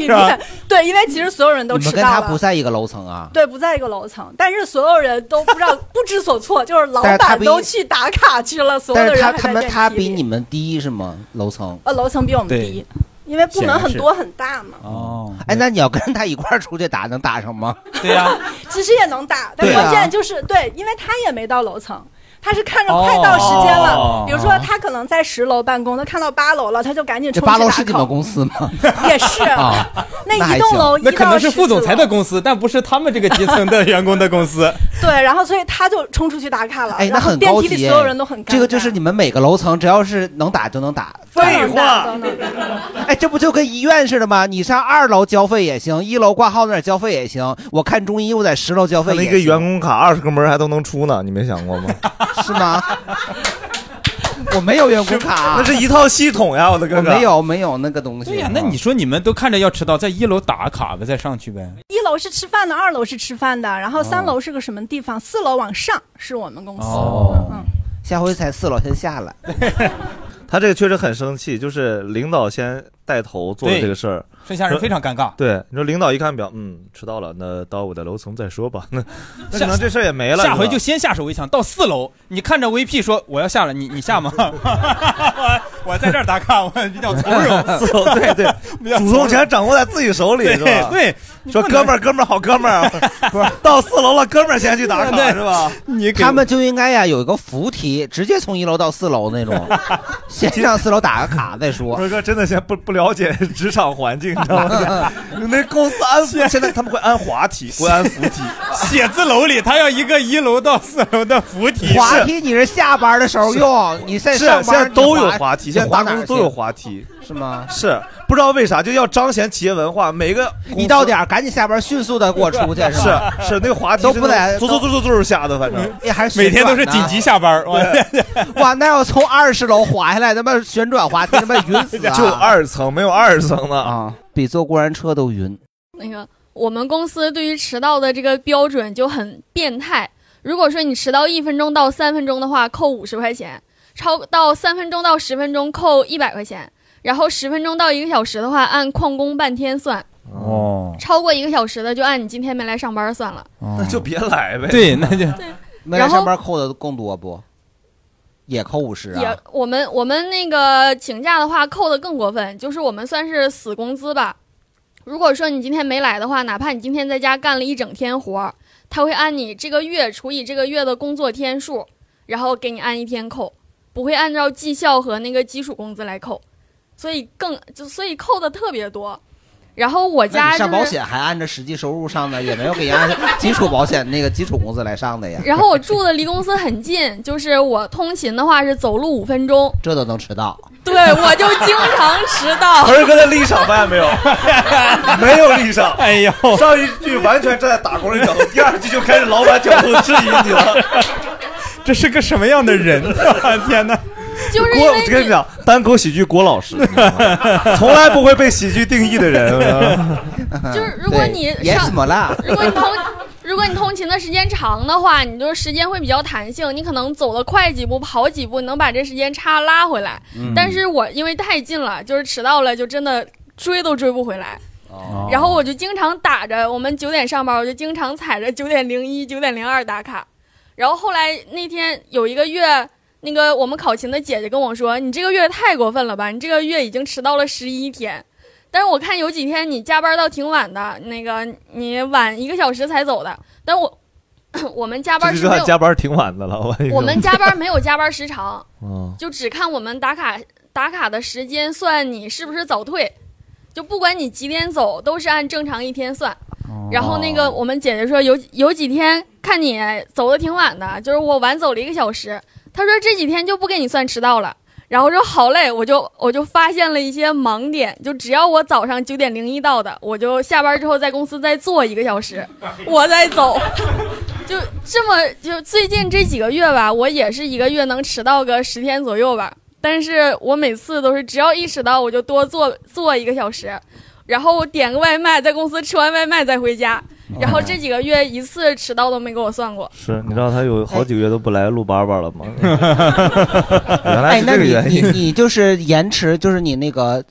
对，因为其实所有人都你们跟他迟到了，不在一个楼层啊？对，不在一个楼层，但是所有人都不知道不知所措，就是老板都去打卡去了，所有的人他们他电梯里。比你们低是吗？楼层？呃楼层比我们低，因为部门很多很大嘛。哦，哎，那你要跟他一块儿出去打，能打上吗？对呀、其实也能打，但对啊关键就是对，因为他也没到楼层。他是看着快到时间了，哦比如说他可能在十楼办公，他看到八楼了，他就赶紧这冲去打八楼是你们口。公司吗？也是，啊，那一栋楼一那可能是十副总裁的公司，但不是他们这个阶层的员工的公司。对，然后所以他就冲出去打卡了，哎，那然后很高级耶电梯里所有人都很尴尬。这个就是你们每个楼层只要是能打就能打。废话，哎，这不就跟医院似的吗？你上二楼交费也行，一楼挂号那儿交费也行。我看中医，我在十楼交费他那个也行员工卡二十个门还都能出呢，你没想过吗？是吗？我没有员工卡，那是一套系统呀，我的哥哥。我没有没有那个东西。对呀、那你说你们都看着要迟到，在一楼打卡呗，再上去呗。一楼是吃饭的，二楼是吃饭的，然后三哦楼是个什么地方？四楼往上是我们公司。哦嗯，下回才四楼先下来。他这个确实很生气，就是领导先带头做的这个事儿，剩下人非常尴尬。对，你说领导一看表，嗯，迟到了，那到我的楼层再说吧。那 那可能这事儿也没了。下回就先下手为强，到四楼，你看着 VP 说我要下了，你你下吗？我 我在这儿打卡，我比较从容。四楼对对，主动权掌握在自己手里是吧？对，说哥们儿哥们儿好哥们儿，不是到四楼了，哥们儿先去打卡是吧？你他们就应该呀有一个扶梯，直接从一楼到四楼那种，先上四楼打个卡再说。说哥真的先不不了解职场环境，你知道吗？那公司安扶，现在他们会安滑梯，会安扶梯。写字楼里，他要一个一楼到四楼的扶梯。滑梯你是下班的时候用，你在是上班现在都有滑梯，现在大公司都有滑梯，是吗？是不知道为啥就要彰显企业文化，每个一到点儿赶紧下班，迅速的给我出去，是吧？是那个滑梯都不在，嗖嗖嗖嗖嗖下的，反正也还是每天都是紧急下班。哇，那要从二十楼滑下来，他妈旋转滑梯，他妈晕死啊！就二层没有二层的啊，比坐过山车都晕。那个我们公司对于迟到的这个标准就很变态。如果说你迟到一分钟到三分钟的话，扣五十块钱；超到三分钟到十分钟扣一百块钱；然后十分钟到一个小时的话，按旷工半天算；哦，超过一个小时的就按你今天没来上班算了。那就别来呗。对，那就没来上班扣的更多不？也扣五十啊也啊？我们我们那个请假的话扣的更过分，就是我们算是死工资吧。如果说你今天没来的话，哪怕你今天在家干了一整天活儿，他会按你这个月除以这个月的工作天数，然后给你按一天扣，不会按照绩效和那个基础工资来扣，所以更就所以扣的特别多。然后我家、就是、上保险还按照实际收入上的，也没有给人按基础保险那个基础工资来上的呀。然后我住的离公司很近，就是我通勤的话是走路五分钟。这都能迟到？对，我就经常迟到。儿哥的立场发现没有？没有立场。哎呦，上一句完全站在打工人角度，第二句就开始老板角度质疑你了。这是个什么样的人？天哪！就是因郭，为我跟你讲，单口喜剧郭老师，从来不会被喜剧定义的人。就是如果你也上怎么了？如果你通如果你通勤的时间长的话，你就是时间会比较弹性，你可能走得快几步，跑几步，你能把这时间差拉回来。嗯但是我因为太近了，就是迟到了，就真的追都追不回来。哦然后我就经常打着我们九点上班，我就经常踩着九点零一、九点零二打卡。然后后来那天有一个月，那个我们考勤的姐姐跟我说：“你这个月太过分了吧？你这个月已经迟到了十一天。”但是我看有几天你加班到挺晚的，那个你晚一个小时才走的。但我 我们加班这就是没有，加班挺晚的了。我们加班没有加班时长，嗯就只看我们打卡打卡的时间算你是不是早退，就不管你几点走，都是按正常一天算。然后那个我们姐姐说有有几天看你走的挺晚的，就是我晚走了一个小时，他说这几天就不给你算迟到了。然后说好嘞，我就我就发现了一些盲点，就只要我早上九点零一到的，我就下班之后在公司再坐一个小时，我再走。就这么就最近这几个月吧，我也是一个月能迟到个十天左右吧。但是我每次都是只要一迟到，我就多坐坐一个小时，然后我点个外卖，在公司吃完外卖再回家。然后这几个月一次迟到都没给我算过。是，你知道他有好几个月都不来录叭叭了吗？原来哎，是那你这个原因。你你就是延迟，就是你那个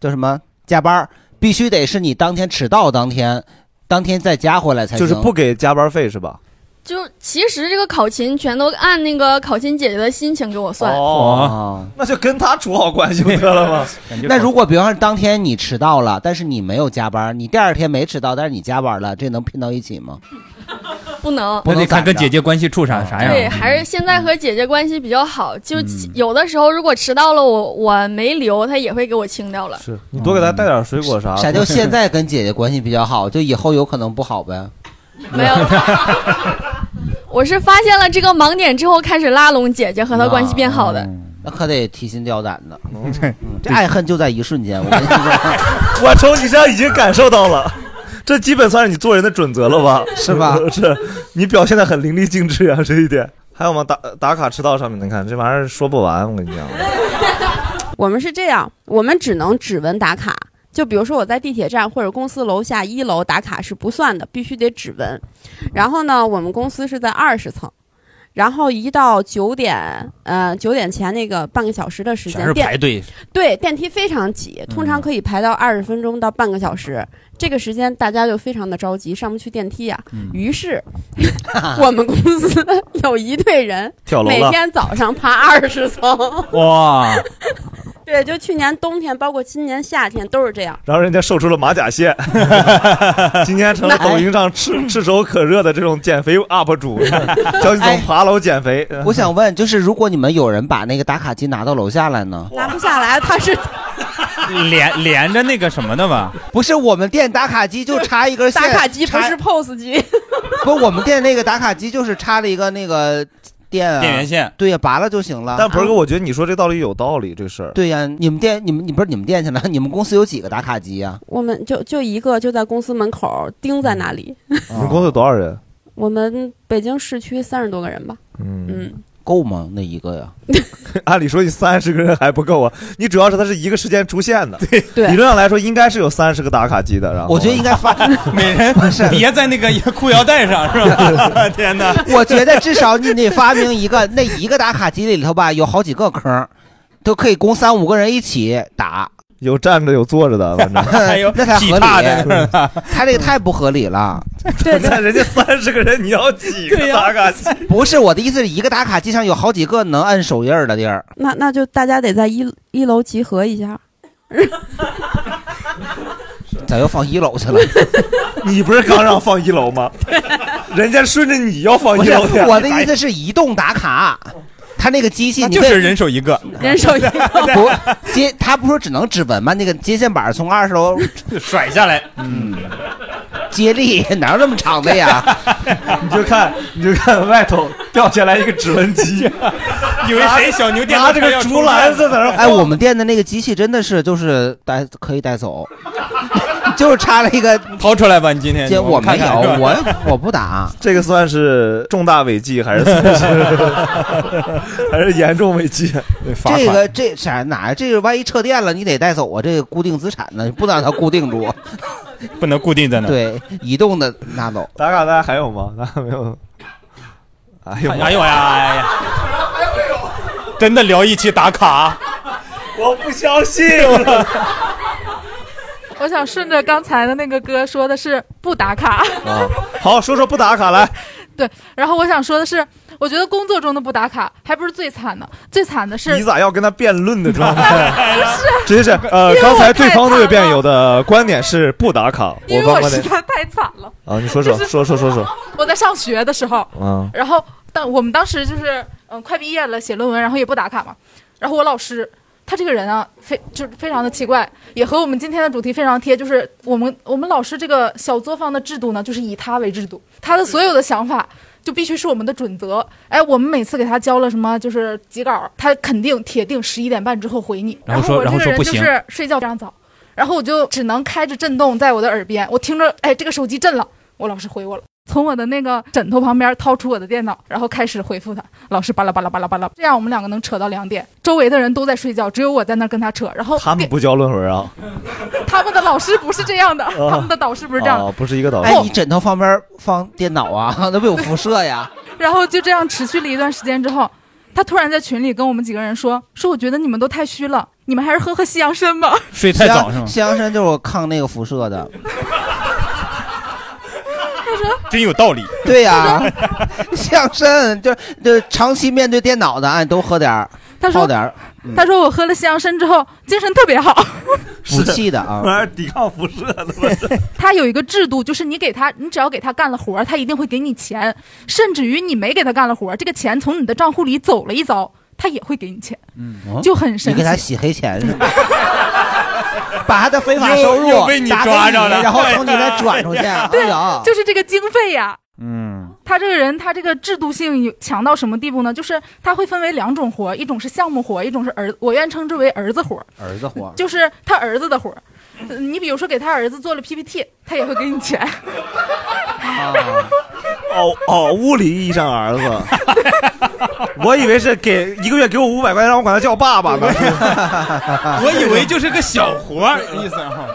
叫什么加班儿，必须得是你当天迟到当天，当天再加回来才行。就是不给加班费是吧？就其实这个考勤全都按那个考勤姐姐的心情给我算。哦，那就跟他处好关系不得了吗？那如果比方说当天你迟到了，但是你没有加班，你第二天没迟到，但是你加班了，这能拼到一起吗？不能，那得看跟姐姐关系处啥啥样。对，还是现在和姐姐关系比较好。就嗯有的时候如果迟到了，我我没留，她也会给我清掉了。是你多给她带点水果啥。啥叫现在跟姐姐关系比较好？就以后有可能不好呗？没有，我是发现了这个盲点之后，开始拉拢姐姐，和她关系变好的。那可得提心吊胆的。嗯这爱恨就在一瞬间。我跟你说，我从你身上已经感受到了，这基本算是你做人的准则了吧？是吧是你表现的很淋漓尽致啊，这一点。还有吗？打打卡迟到上面，你看这玩意儿说不完，我跟你讲。我们是这样，我们只能指纹打卡。就比如说我在地铁站或者公司楼下一楼打卡是不算的，必须得指纹。然后呢，我们公司是在二十层，然后一到九点，呃，九点前那个半个小时的时间，排队。对，电梯非常挤，通常可以排到二十分钟到半个小时。这个时间大家就非常的着急，上不去电梯呀、于是，我们公司有一队人跳楼每天早上爬二十层。哇，对，就去年冬天，包括今年夏天都是这样。然后人家瘦出了马甲线，今天成了抖音上炙炙手可热的这种减肥 UP 主，教你怎么爬楼减肥。我想问，就是如果你们有人把那个打卡机拿到楼下来呢？拿不下来，他是 连连着那个什么的吧？不是我们店打卡机就 插一根线，打卡机不是 POS 机。不，我们店那个打卡机就是插了一个那个电啊，电源线，对呀，拔了就行了。但博哥，我觉得你说这道理有道理，这事儿。对呀，你们店你们你不是你们店去了？你们公司有几个打卡机呀？我们就就一个就在公司门口钉在那里。你们公司有多少人？我们北京市区三十多个人吧。嗯，够吗？那一个呀？按理说你三十个人还不够啊，你主要是它是一个时间出现的。对理论上来说应该是有三十个打卡机的。然后我觉得应该发，每人 别在那个裤腰带上是吧？天哪！我觉得至少你得发明一个，那一个打卡机里头吧，有好几个坑，都可以供三五个人一起打。有站着有坐着的，反正 那才合理。他这个太不合理了。对，那人家三十个人，你要几个打卡机？不是我的意思，是一个打卡机上有好几个能按手印的地儿。那那就大家得在一一楼集合一下。咋又放一楼去了？你不是刚让放一楼吗？人家顺着你要放一楼去。我的意思是移动打卡，他那个机器你就是人手一个，人手一个。不接，他不说只能指纹吗？那个接线板从二十楼 甩下来，嗯，接力哪有那么长的呀？你就看，你就看外头掉下来一个指纹机，以为谁小牛电拿这个竹篮子在那儿哎，我们店的那个机器真的是就是带可以带走，就是插了一个掏出来吧，你今天这我没有，看看我我不打。这个算是重大违纪还是还是严重违纪？这个这啥哪？这个万一撤电了，你得带走啊！这个固定资产呢，不能让它固定住。不能固定在那。，对，移动的拿走。打卡大家还有吗？大家没有？哎呦哎呦呀哎呀！真的聊一期打卡，我不相信。我想顺着刚才的那个歌说的是不打卡，啊，好，说说不打卡来。对，然后我想说的是，我觉得工作中的不打卡还不是最惨的，最惨的是你咋要跟他辩论的状态？是直接是呃，刚才对方那位辩友的观点是不打卡，因为我实在太惨了。啊，你说说就是说说说说，我在上学的时候，嗯然后当我们当时就是嗯、快毕业了，写论文，然后也不打卡嘛。然后我老师他这个人啊，非就是非常的奇怪，也和我们今天的主题非常贴。就是我们我们老师这个小作坊的制度呢，就是以他为制度，他的所有的想法。就必须是我们的准则，哎，我们每次给他交了什么就是几稿，他肯定铁定十一点半之后回你。然后说我这个人就是睡觉非常早，然后我就只能开着震动在我的耳边，我听着，哎，这个手机震了，我老师回我了。从我的那个枕头旁边掏出我的电脑，然后开始回复他。老师巴拉巴拉巴拉巴拉，这样我们两个能扯到两点。周围的人都在睡觉，只有我在那儿跟他扯。然后他们不交论文啊？他们的老师不是这样的，哦他们的导师不是这样的。哦，不是一个导师。哎，你枕头旁边放电脑啊，那不有辐射呀？然后就这样持续了一段时间之后，他突然在群里跟我们几个人说：“说我觉得你们都太虚了，你们还是喝喝西洋参吧。睡太早是吗？西洋参就是我抗那个辐射的。真有道理。对呀、西洋参就就长期面对电脑的，哎，都喝点儿，他说泡点儿，嗯他说我喝了西洋参之后精神特别好。补气的啊。玩意抵抗辐射的，他有一个制度，就是你给他，你只要给他干了活儿，他一定会给你钱，甚至于你没给他干了活儿，这个钱从你的账户里走了一遭，他也会给你钱，嗯就很神奇。你给他洗黑钱是吧？把他的非法收入被你抓着了然后从你那转 出去。哎对呀，就是这个经费呀。嗯，他这个人，他这个制度性有强到什么地步呢？就是他会分为两种活，一种是项目活，一种是儿，我愿称之为儿子活儿，子活，就是他儿子的活你比如说给他儿子做了 PPT，他也会给你钱。哦哦，物理意义上儿子，我以为是给一个月给我五百块钱，让我管他叫爸爸呢。我以为就是个小活儿意思哈。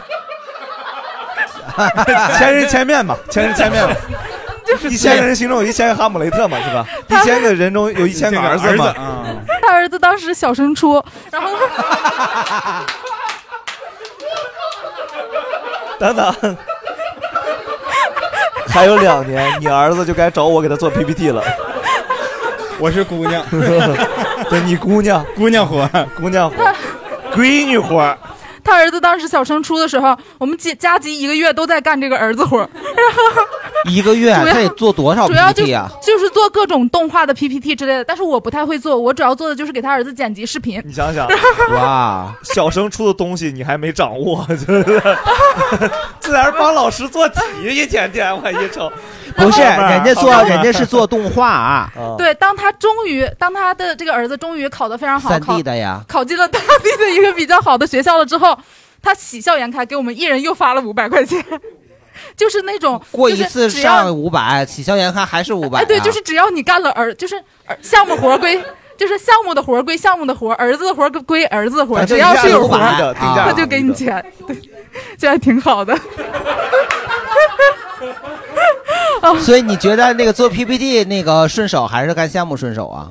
千人千面嘛，千人千面吧。一千个人心中有一千个哈姆雷特嘛，是吧？一千个人中有一千个儿子嘛。他儿子当时小升初，然后等等，还有两年，你儿子就该找我给他做 PPT 了。我是姑娘，对你姑娘，姑娘活，姑娘活，闺女活。他儿子当时小升初的时候，我们家家级一个月都在干这个儿子活儿，一个月主要他得做多少主要就 PPT 啊？就是做各种动画的 PPT 之类的，但是我不太会做，我主要做的就是给他儿子剪辑视频。你想想，哇，小升初的东西你还没掌握，就是 自然帮老师做题，一天天我一瞅，不是，人家做人家是做动画啊，对，当他终于，当他的这个儿子终于考得非常好，三考 D 的呀。考进了当地的一个比较好的学校了之后，他喜笑颜开，给我们一人又发了五百块钱，就是那种过一次上五百，喜笑颜开还是五百、啊。哎，对，就是只要你干了儿，就是儿项目活儿归，就是项目的活儿归项目的活儿，儿子的活儿归儿子的活儿，只要是有活的他就给你钱，对，这还挺好的。所以你觉得那个做 PPT 那个顺手还是干项目顺手啊？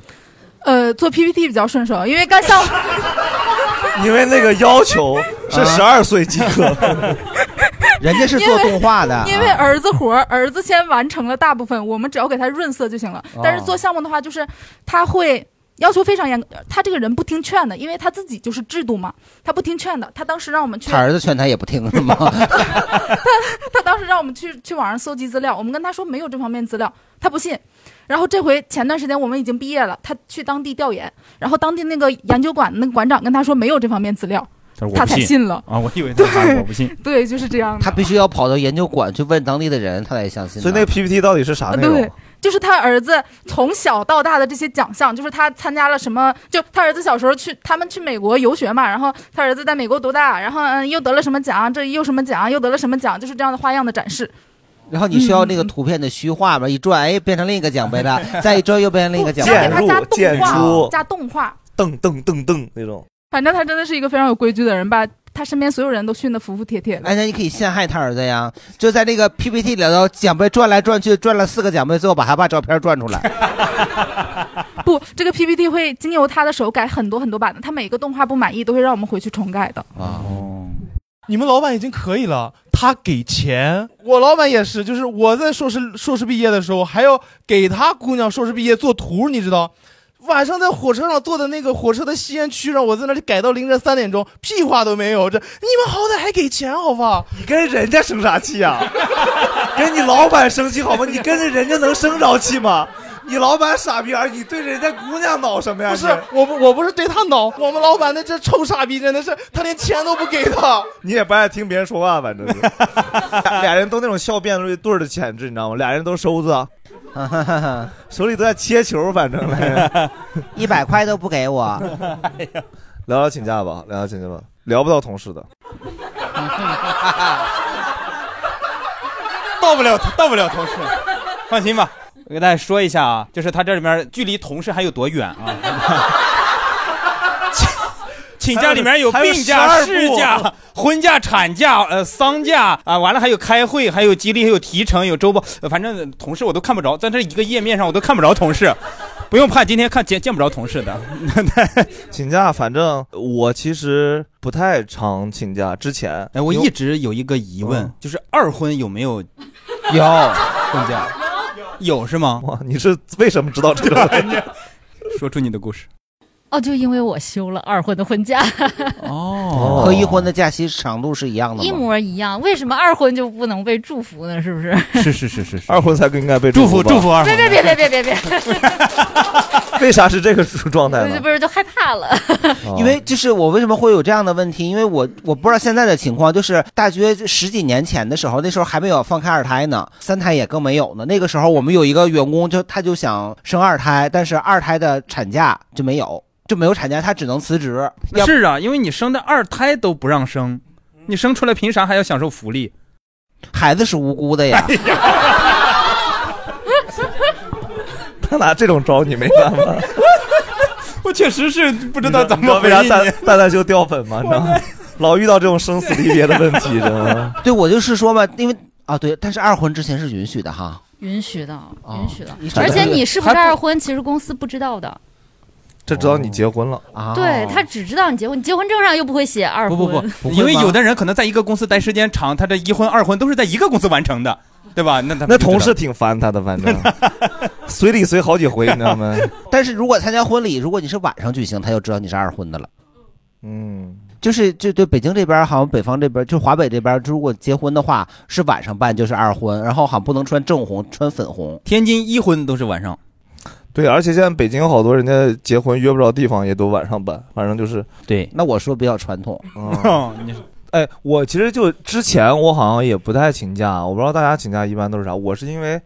呃，做 PPT 比较顺手，因为干项目，因为那个要求是十二岁即可，人家是做动画的。因为儿子活儿，儿子先完成了大部分，我们只要给他润色就行了。但是做项目的话，就是他会要求非常严格，他这个人不听劝的，因为他自己就是制度嘛，他不听劝的。他当时让我们去他，儿子劝他也不听是吗？他他当时让我们去去网上搜集资料，我们跟他说没有这方面资料，他不信。然后这回前段时间我们已经毕业了，他去当地调研，然后当地那个研究馆那个馆长跟他说没有这方面资料，他才信了。啊！我以为他 我不信。对，就是这样的。他必须要跑到研究馆去问当地的人，他才相信。所以那个 PPT 到底是啥内容对？，就是他儿子从小到大的这些奖项，就是他参加了什么，就他儿子小时候去他们去美国游学嘛，然后他儿子在美国读大，然后嗯又得了什么奖，这又什么奖，又得了什么奖，就是这样的花样的展示。然后你需要那个图片的虚化嘛，一转哎变成另一个奖杯了，再一转又变成另一个奖杯要给他加。动画，加动画。噔噔噔噔那种。反正他真的是一个非常有规矩的人，把他身边所有人都训得服服帖帖的。哎，那你可以陷害他儿子呀，就在那个 PPT 里头奖杯转来转去，转了四个奖杯，最后把他爸照片转出来。不，这个 PPT 会经由他的手改很多很多版的，他每个动画不满意都会让我们回去重改的。哦，你们老板已经可以了，他给钱。我老板也是，就是我在硕士硕士毕业的时候，还要给他姑娘硕士毕业做图，你知道。晚上在火车上坐的那个火车的吸烟区，让我在那里改到凌晨三点钟，屁话都没有。这你们好歹还给钱好吧？你跟人家生啥气呀、跟你老板生气好吗？你跟着人家能生着气吗？你老板傻逼儿，你对人家姑娘恼什么呀？不是，我不我不是对他恼，我们老板那这臭傻逼真的是，他连钱都不给他。你也不爱听别人说话，反正是。俩人都那种笑辩论对儿的潜质，你知道吗？俩人都收子，手里都在切球，反正 一百块都不给我。聊聊请假吧，聊聊请假吧，聊不到同事的。到不了，到不了同事，放心吧。我给大家说一下啊，就是他这里面距离同事还有多远啊？请请假里面有病假、事假、婚假、产假、呃丧假啊，完了还有开会，还有激励，还有提成，有周报，呃反正同事我都看不着，在这一个页面上我都看不着同事，不用怕，今天看见见不着同事的。请假，反正我其实不太常请假。之前，哎，我一直有一个疑问，嗯就是二婚有没有有婚假？有是吗？哇，你是为什么知道这个问题？说出你的故事。哦，就因为我休了二婚的婚假，哦 和一婚的假期长度是一样的一？模一样。为什么二婚就不能被祝福呢？是不是？是是是是是，二婚才更应该被祝福祝福二别别别别别别别，为啥是这个状态呢？不是就害怕了。因为就是我为什么会有这样的问题？因为我我不知道现在的情况，就是大约十几年前的时候，那时候还没有放开二胎呢，三胎也更没有呢。那个时候我们有一个员工就他就想生二胎，但是二胎的产假就没有，就没有产假，他只能辞职。要是啊，因为你生的二胎都不让生，你生出来凭啥还要享受福利？孩子是无辜的呀。他拿这种招你没办法。我确实是不知道怎么为啥蛋你。蛋蛋就掉粉嘛？你知道吗？老遇到这种生死离别的问题，知道吗？对，我就是说嘛，因为啊，对，但是二婚之前是允许的哈。允许的，允许的你。而且你是不是二婚，其实公司不知道的。这知道你结婚了啊对他只知道你结婚，你结婚证上又不会写二婚。不不不，因为有的人可能在一个公司待时间长，他这一婚二婚都是在一个公司完成的，对吧？那他那同事挺烦他的，反正 随礼随好几回，你知道吗？但是如果参加婚礼，如果你是晚上举行，他就知道你是二婚的了。嗯，就是就对北京这边，好像北方这边，就华北这边，如果结婚的话是晚上办就是二婚，然后好像不能穿正红，穿粉红。天津一婚都是晚上。对，而且现在北京有好多人家结婚约不着地方，也都晚上办，反正就是对。那我说比较传统，嗯，哎，我其实就之前我好像也不太请假，我不知道大家请假一般都是啥。我是因为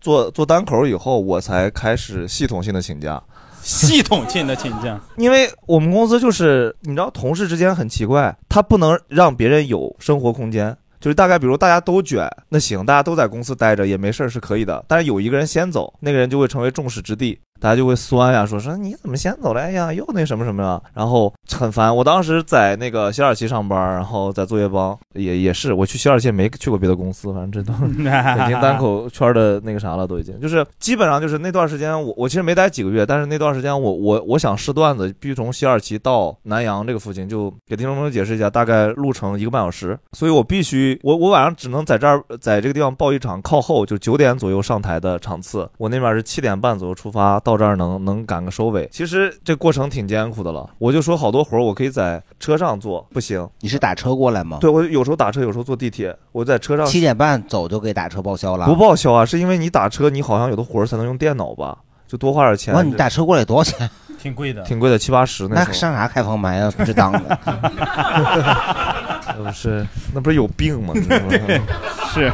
做做单口以后，我才开始系统性的请假。系统性的请假，因为我们公司就是你知道，同事之间很奇怪，他不能让别人有生活空间。就是大概，比如大家都卷，那行，大家都在公司待着也没事儿是可以的。但是有一个人先走，那个人就会成为众矢之的，大家就会酸呀，说说你怎么先走了？哎呀，又那什么什么呀，然后很烦。我当时在那个西二旗上班，然后在作业帮，也也是，我去西二旗也没去过别的公司，反正这都 北京单口圈的那个啥了，都已经就是基本上就是那段时间我我其实没待几个月，但是那段时间我我我想试段子，必须从西二旗到南阳这个附近，就给听众朋友解释一下，大概路程一个半小时，所以我必须我我晚上只能在这儿在这个地方报一场靠后，就九点左右上台的场次，我那边是七点半左右出发，到这儿能能赶个收尾。其实这过程挺艰苦的了，我就说好多活儿我可以在车上做，不行，你是打车过来吗？对我有时候打车，有时候坐地铁，我在车上七点半走就给打车报销了。不报销啊，是因为你打车，你好像有的活儿才能用电脑吧，就多花点钱。哇，你打车过来多少钱？挺贵的，挺贵的，七八十那时候。上啥开放麦啊？不是当的。那 不是，那不是有病吗 是。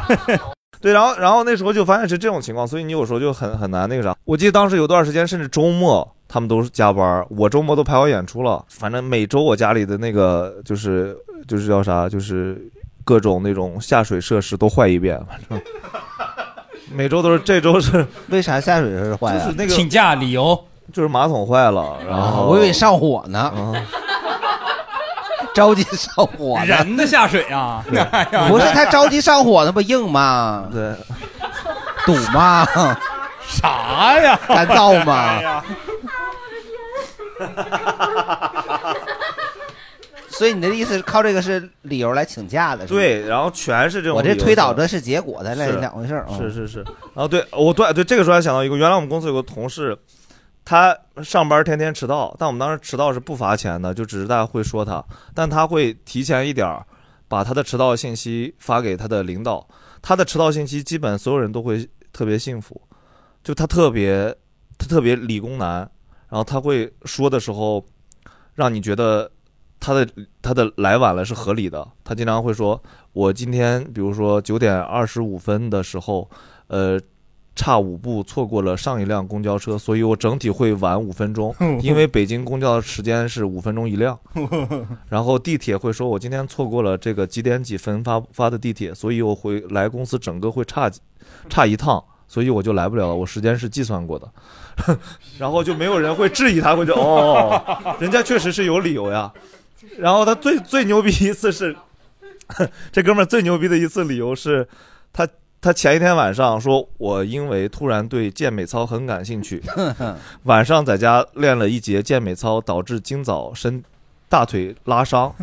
对，然后然后那时候就发现是这种情况，所以你有时候就很很难那个啥。我记得当时有段时间，甚至周末他们都是加班，我周末都排好演出了。反正每周我家里的那个就是就是叫啥，就是各种那种下水设施都坏一遍，反正 每周都是这周是为啥下水设施坏啊？就是那个请假理由就是马桶坏了，然后、我以为上火呢。着急上火呢，人的下水啊！哎 呀不是他着急上火，那不硬吗？对，堵吗？啥呀？干燥吗 所以你的意思是靠这个是理由来请假的？是吗对，然后全是这种我这推导的是结果，咱俩是两回事儿。嗯是是是，然后对我对对这个时候还想到一个，原来我们公司有个同事，他上班天天迟到，但我们当时迟到是不罚钱的，就只是大家会说他，但他会提前一点把他的迟到信息发给他的领导，他的迟到信息基本所有人都会特别幸福，就他特别他特别理工男，然后他会说的时候，让你觉得他的他的来晚了是合理的。他经常会说，我今天比如说九点二十五分的时候，呃。差五步错过了上一辆公交车，所以我整体会晚五分钟，因为北京公交的时间是五分钟一辆。然后地铁会说，我今天错过了这个几点几分发发的地铁，所以我回来公司整个会差几差一趟，所以我就来不了了。我时间是计算过的，然后就没有人会质疑他，会觉得哦，人家确实是有理由呀。然后他最最牛逼一次是，这哥们儿最牛逼的一次理由是，他他前一天晚上说，我因为突然对健美操很感兴趣，晚上在家练了一节健美操，导致今早伸大腿拉伤，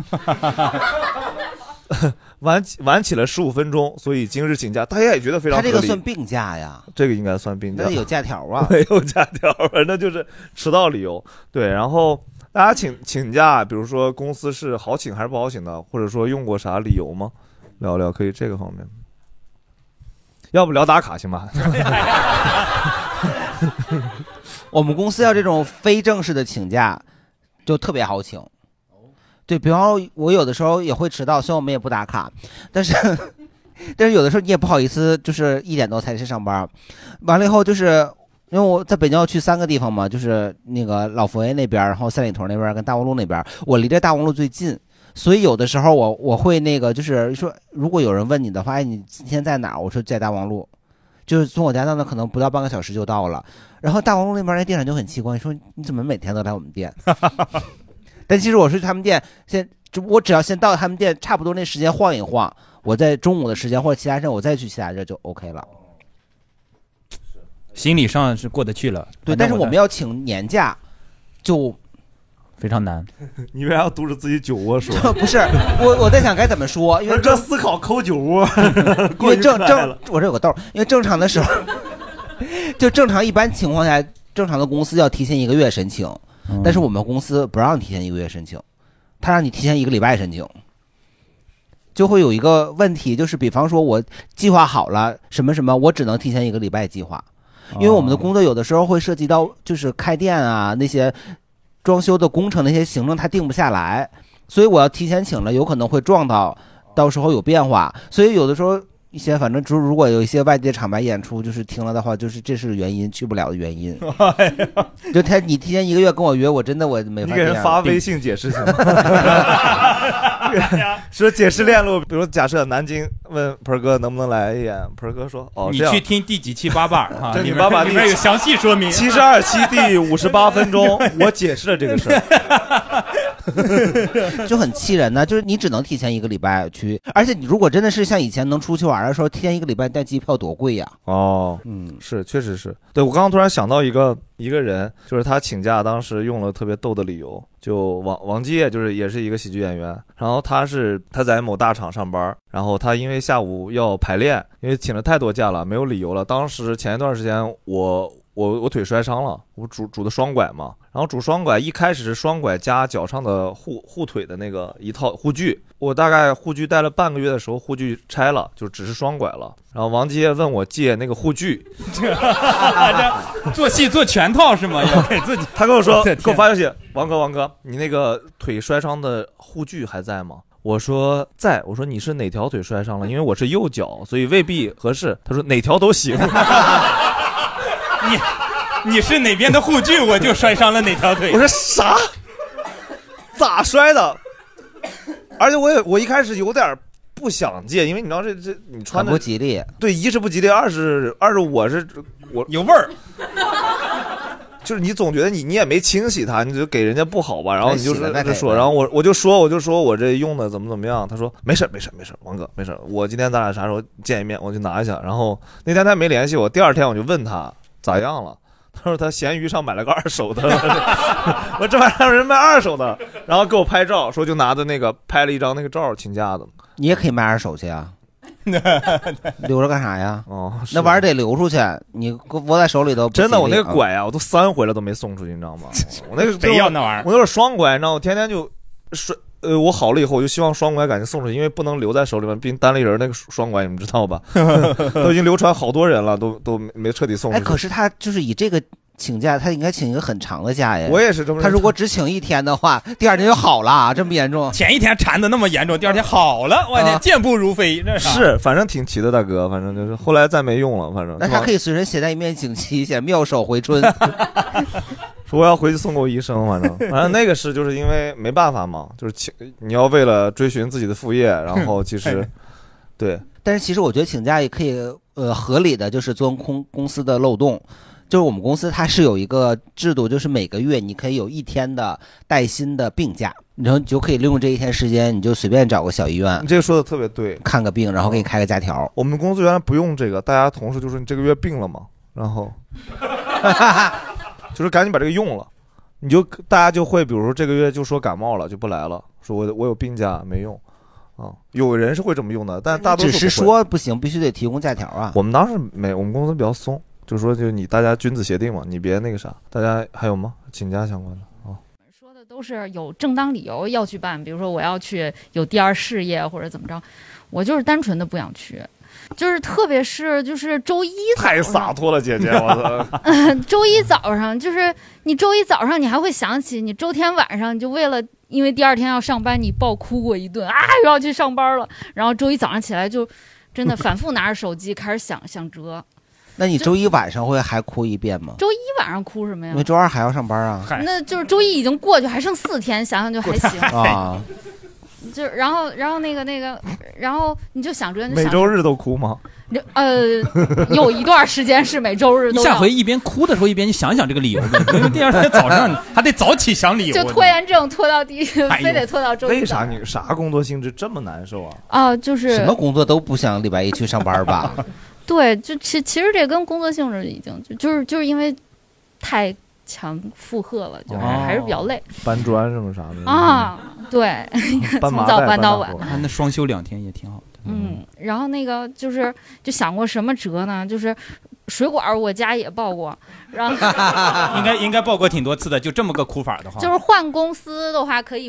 晚起晚起了十五分钟，所以今日请假。大家也觉得非常他这个合理算病假呀？这个应该算病假，那有假条啊 没有假条，反正就是迟到理由。对，然后大家请请假，比如说公司是好请还是不好请的，或者说用过啥理由吗？聊聊可以这个方面。要不聊打卡行吗？我们公司要这种非正式的请假，就特别好请。对比方，我有的时候也会迟到，虽然我们也不打卡，但是 但是有的时候你也不好意思，就是一点多才去上班。完了以后，就是因为我在北京要去三个地方嘛，就是那个老佛爷那边，然后三里屯那边跟大望路那边，我离这大望路最近。所以有的时候我我会那个就是说，如果有人问你的话，哎，你今天在哪儿？我说在大望路，就是从我家到那可能不到半个小时就到了。然后大望路那边那店长就很奇怪，说你怎么每天都来我们店？但其实我是他们店，先就我只要先到他们店，差不多那时间晃一晃，我在中午的时间或者其他阵我再去其他阵就 OK 了。心理上是过得去了。对，但是我们要请年假，就非常难。你为啥要堵着自己酒窝说？不是我我在想该怎么说，因为这思考抠酒窝，因为正正我这有个豆儿，因为正常的时候，就正常一般情况下，正常的公司要提前一个月申请，嗯但是我们公司不让你提前一个月申请，他让你提前一个礼拜申请，就会有一个问题，就是比方说我计划好了什么什么，我只能提前一个礼拜计划，因为我们的工作有的时候会涉及到就是开店啊那些装修的工程那些行政，他定不下来，所以我要提前请了，有可能会撞到，到时候有变化，所以有的时候。一些反正就如果有一些外地的厂牌演出，就是听了的话，就是这是原因，去不了的原因。就他你提前一个月跟我约，我真的我没法你给人发微信解释行吗？说解释链路，比如假设南京问盆儿哥能不能来演，盆儿哥说哦，你这样去听第几期八瓣儿哈，这里面你八瓣里面有详细说明。七十二期第五十八分钟，我解释了这个事儿。就很气人呢。就是你只能提前一个礼拜去，而且你如果真的是像以前能出去玩的时候，提前一个礼拜带机票多贵呀。哦，嗯，是，确实是。对我刚刚突然想到一个一个人，就是他请假当时用了特别逗的理由，就王王基业，就是也是一个喜剧演员，然后他是他在某大厂上班，然后他因为下午要排练，因为请了太多假了，没有理由了。当时前一段时间我。我我腿摔伤了，我拄拄的双拐嘛，然后拄双拐一开始是双拐加脚上的护护腿的那个一套护具，我大概护具戴了半个月的时候，护具拆了，就只是双拐了。然后王杰问我借那个护具，这做戏做全套是吗？要给自己。他跟我说，给我发消息，王哥，王哥，你那个腿摔伤的护具还在吗？我说在，我说你是哪条腿摔伤了？因为我是右脚，所以未必合适。他说哪条都行。你你是哪边的护具，我就摔伤了哪条腿。我说啥？咋摔的？而且我也我一开始有点不想借，因为你知道这这你穿的很不吉利。对，一是不吉利，二是二是我是我有味儿。就是你总觉得你你也没清洗它，你就给人家不好吧，然后你就哎洗了再给是说，然后我我就说我就说我这用的怎么怎么样，他说没事儿没事儿没事儿，王哥没事儿，我今天咱俩啥时候见一面我就拿一下，然后那天他没联系我，第二天我就问他咋样了。他说他闲鱼上买了个二手的，我这玩意儿让人卖二手的，然后给我拍照，说就拿着那个拍了一张那个照请假的。你也可以卖二手去啊，留着干啥呀？哦，那玩意儿得留出去，你握在手里头不真的，我吉利那个拐啊，我都三回了都没送出去，你知道吗？我那个谁要那玩意儿我那是双拐，你知道吗？我天天就摔。呃，我好了以后，我就希望双拐赶紧送出去，因为不能留在手里面。毕竟单立人那个双拐，你们知道吧？都已经流传好多人了，都都没没彻底送出哎，去。可是他就是以这个请假，他应该请一个很长的假呀。我也是这么他如果只请一天的话，第二天就好了，这么严重？前一天缠的那么严重，第二天好了，我天，啊健步如飞，这啥是，反正挺齐的，大哥，反正就是后来再没用了，反正。那他可以随身携带一面锦旗，写“妙手回春说我要回去送给我医生，反正 反正那个是就是因为没办法嘛，就是请你要为了追寻自己的副业，然后 其实对”。但是其实我觉得请假也可以，呃，合理的就是钻空公司的漏洞。就是我们公司它是有一个制度，就是每个月你可以有一天的带薪的病假，然后你就可以利用这一天时间，你就随便找个小医院你这个说的特别对，看个病，然后给你开个假条。我们公司原来不用这个，大家同事就说你这个月病了嘛，然后 就是赶紧把这个用了，你就大家就会比如说这个月就说感冒了就不来了，说我我有病假没用啊，有人是会这么用的，但大多数只是不会说不行，必须得提供假条啊。我们当时没，我们公司比较松，就说就你大家君子协定嘛，你别那个啥。大家还有吗？请假相关的啊？都是有正当理由要去办，比如说我要去有第二事业或者怎么着，我就是单纯的不想去，就是特别是就是周一太洒脱了，姐姐，我操！周一早上就是你周一早上你还会想起你周天晚上你就为了因为第二天要上班你暴哭过一顿啊又要去上班了，然后周一早上起来就真的反复拿着手机开始想想辙。那你周一晚上会还哭一遍吗？周一晚上哭什么呀因为？周二还要上班啊。那就是周一已经过去，还剩四天，想想就还行。啊，就然后然后那个那个，然后你就想着就想每周日都哭吗？呃，有一段时间是每周日你下回一边哭的时候一边你想想这个理由呗，因为第二天早上 还得早起想理由。就拖延症拖到第，哎呦非得拖到周一。为啥？你啥工作性质这么难受啊？啊，就是什么工作都不想礼拜一去上班吧？对，就其其实这跟工作性质已经就就是就是因为太强负荷了，就是哦还是比较累搬砖什么啥的啊。对，从早搬到晚。他那双休两天也挺好的。嗯，然后那个就是就想过什么辙呢？就是水管儿我家也报过，然后 应该应该报过挺多次的，就这么个哭法的话，就是换公司的话可以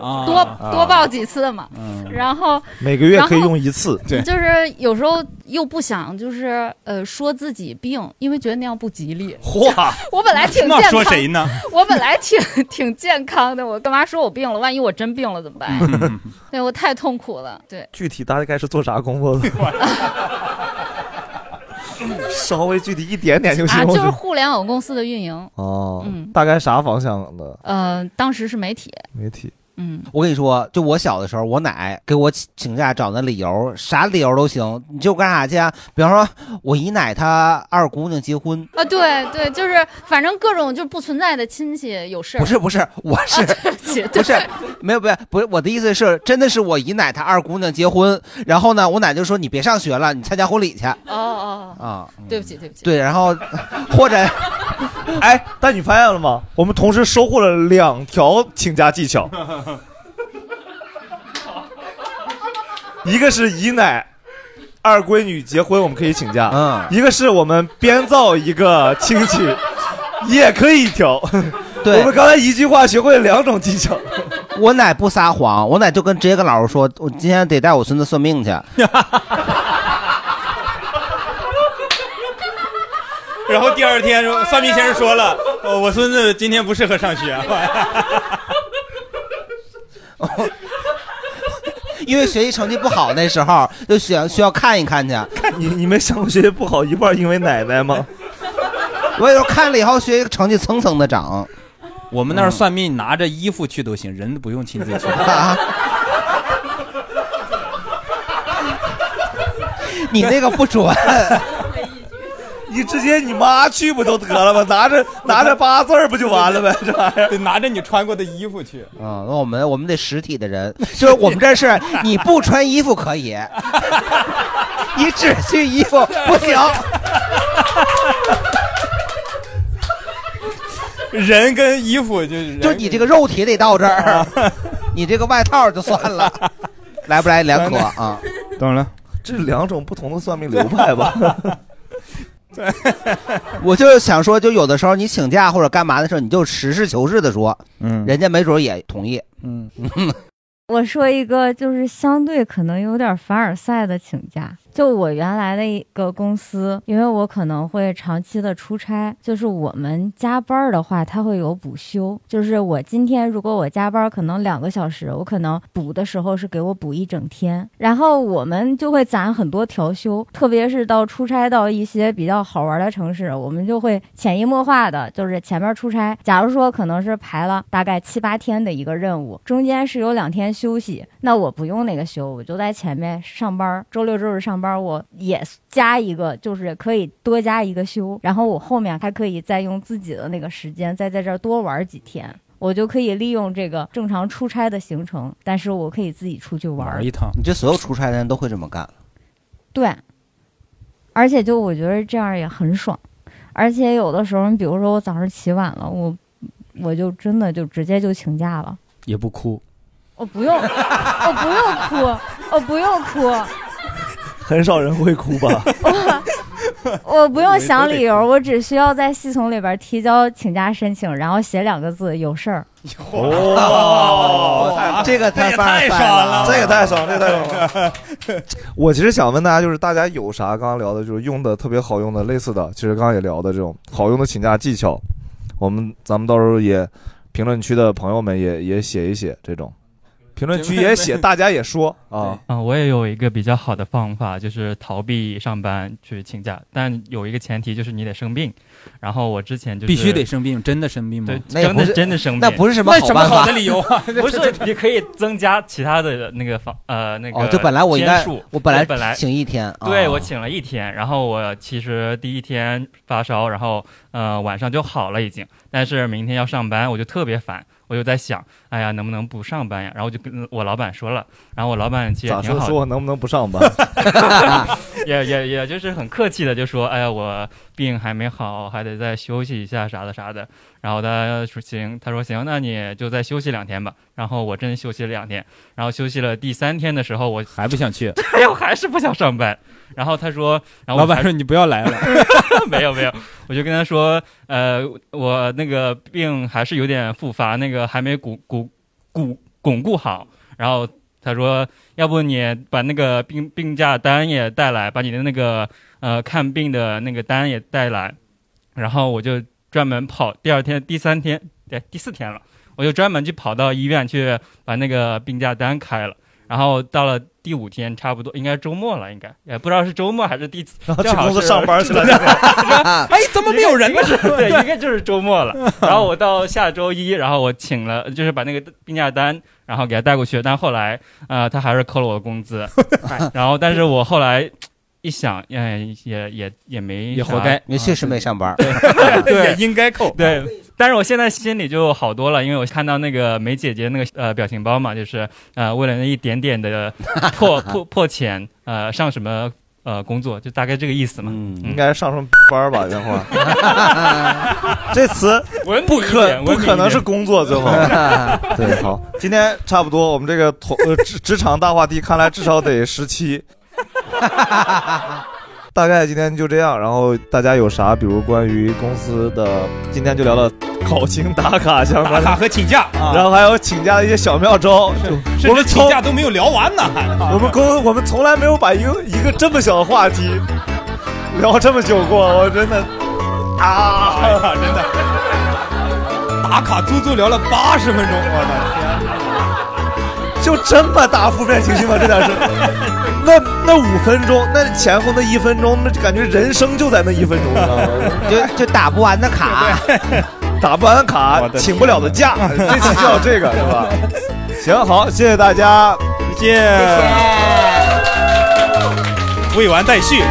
啊多多报几次嘛。嗯然后每个月可以用一次。对就是有时候又不想就是呃说自己病，因为觉得那样不吉利。嚯！我本来挺健康，说谁呢？我本来挺挺健康的，我干嘛说我病了？万一我真病了怎么办？对我太痛苦了。对，具体大概是做啥工作的？稍微具体一点点就行。啊，就是互联网公司的运营。哦，嗯大概啥方向的呃，当时是媒体。媒体？嗯，我跟你说，就我小的时候，我奶给我请请假找那理由，啥理由都行，你就干啥去啊？比方说，我姨奶她二姑娘结婚，啊，对对，就是反正各种就不存在的亲戚有事儿。不 是不是，我是、啊对不起，不是没有不是不是我的意思是，真的是我姨奶她二姑娘结婚，然后呢，我奶就说你别上学了，你参加婚礼去哦哦，啊。对不起对不起。对，然后或者 哎，但你发现了吗？我们同时收获了两条请假技巧，一个是姨奶。二闺女结婚，我们可以请假。嗯，一个是我们编造一个亲戚，也可以调。对我们刚才一句话学会了两种技巧。我奶不撒谎，我奶就跟直接跟老师说，我今天得带我孙子算命去。然后第二天说算命先生说了，呃 我孙子今天不适合上学。因为学习成绩不好，那时候 就需要需要看一看去。你你们想过学习不好一半因为奶奶吗？我有时候看了以后，学习成绩蹭蹭的涨。我们那儿算命拿着衣服去都行，人不用亲自去。你那个不准，你直接你妈去不就得了吗？拿着 拿着八字儿不就完了呗？这玩意儿得拿着你穿过的衣服去。啊、那我们我们得实体的人，就是我们这是你不穿衣服可以，你只去衣服不行。人跟衣服就是就你这个肉体得到这儿，你这个外套就算了，来不来两可啊？当然，这两种不同的算命流派吧。我就想说，就有的时候你请假或者干嘛的时候，你就实事求是的说，嗯，人家没准也同意，嗯。我说一个就是相对可能有点凡尔赛的请假，就我原来的一个公司，因为我可能会长期的出差，就是我们加班的话，它会有补休，就是我今天如果我加班可能两个小时，我可能补的时候是给我补一整天，然后我们就会攒很多调休，特别是到出差到一些比较好玩的城市，我们就会潜移默化的，就是前面出差，假如说可能是排了大概七八天的一个任务，中间是有两天休息，那我不用那个休，我就在前面上班，周六周日上班，我也加一个，就是可以多加一个休，然后我后面还可以再用自己的那个时间再在这儿多玩几天。我就可以利用这个正常出差的行程，但是我可以自己出去玩。儿一趟。你这所有出差的人都会这么干，对，而且就我觉得这样也很爽，而且有的时候，你比如说我早上起晚了，我我就真的就直接就请假了，也不哭，我不用，我不用哭，我不用哭，很少人会哭吧？我不用想理由，我只需要在系统里边提交请假申请，然后写两个字“有事儿”。哦，这个太凡尔赛了这个太爽，这个太爽了。我其实想问大家，就是大家有啥刚刚聊的，就是用的特别好用的类似的，其实刚刚也聊的这种好用的请假技巧，我们咱们到时候也评论区的朋友们也也写一写这种，评论区也写，大家也说啊。嗯，我也有一个比较好的方法，就是逃避上班去请假，但有一个前提就是你得生病。然后我之前就是必须得生病，真的生病吗？真的真的生病，那不是什么什么办法。好的理由啊？不是，你可以增加其他的那个方呃那个哦就本来我应该我本来本来请一天哦。对我请了一天，然后我其实第一天发烧，然后呃晚上就好了已经，但是明天要上班，我就特别烦。我就在想，哎呀，能不能不上班呀？然后我就跟我老板说了，然后我老板其实也挺好的，说我能不能不上班？也也也就是很客气的就说，哎呀，我病还没好，还得再休息一下啥的啥的。然后他说行，他说行，那你就再休息两天吧。然后我真休息了两天，然后休息了第三天的时候，我还不想去，哎呀，我还是不想上班。然后他说，然后老板说你不要来了，没有没有，我就跟他说，呃，我那个病还是有点复发，那个还没巩巩巩巩固好。然后他说，要不你把那个病病假单也带来，把你的那个呃看病的那个单也带来。然后我就专门跑，第二天、第三天、对第四天了，我就专门去跑到医院去把那个病假单开了。然后到了第五天，差不多应该周末了，应该也不知道是周末还是第，然后去公司上班去了 哎，怎么没有人呢是对，应该就是周末了。然后我到下周一，然后我请了，就是把那个病假单，然后给他带过去。但后来，呃，他还是扣了我的工资。然后，但是我后来一想，哎，也也也没也活该你确实没上班对对，也应该扣。对，但是我现在心里就好多了，因为我看到那个梅姐姐那个呃表情包嘛，就是呃为了那一点点的 破破破钱，呃上什么呃工作，就大概这个意思嘛。嗯应该上什么班吧？等会儿，这词文不可不可能是工作，最后 对，好，今天差不多，我们这个同呃职职场大话题，看来至少得十期。大概今天就这样，然后大家有啥，比如关于公司的，今天就聊了考勤打卡相关，打卡和请假啊。然后还有请假的一些小妙招，就甚至请我们请假都没有聊完呢，还。我们公我们从来没有把一个一个这么小的话题聊这么久过，我真的啊，真的。打卡足足聊了八十分钟，我的天！就这么大负面情绪吗？这点事，那那五分钟，那前后那一分钟，那感觉人生就在那一分钟，你知道吗？就就打不完的卡，打不完的卡，请不了的假，这期就要这个是吧？行，好，谢谢大家，再见，未完待续。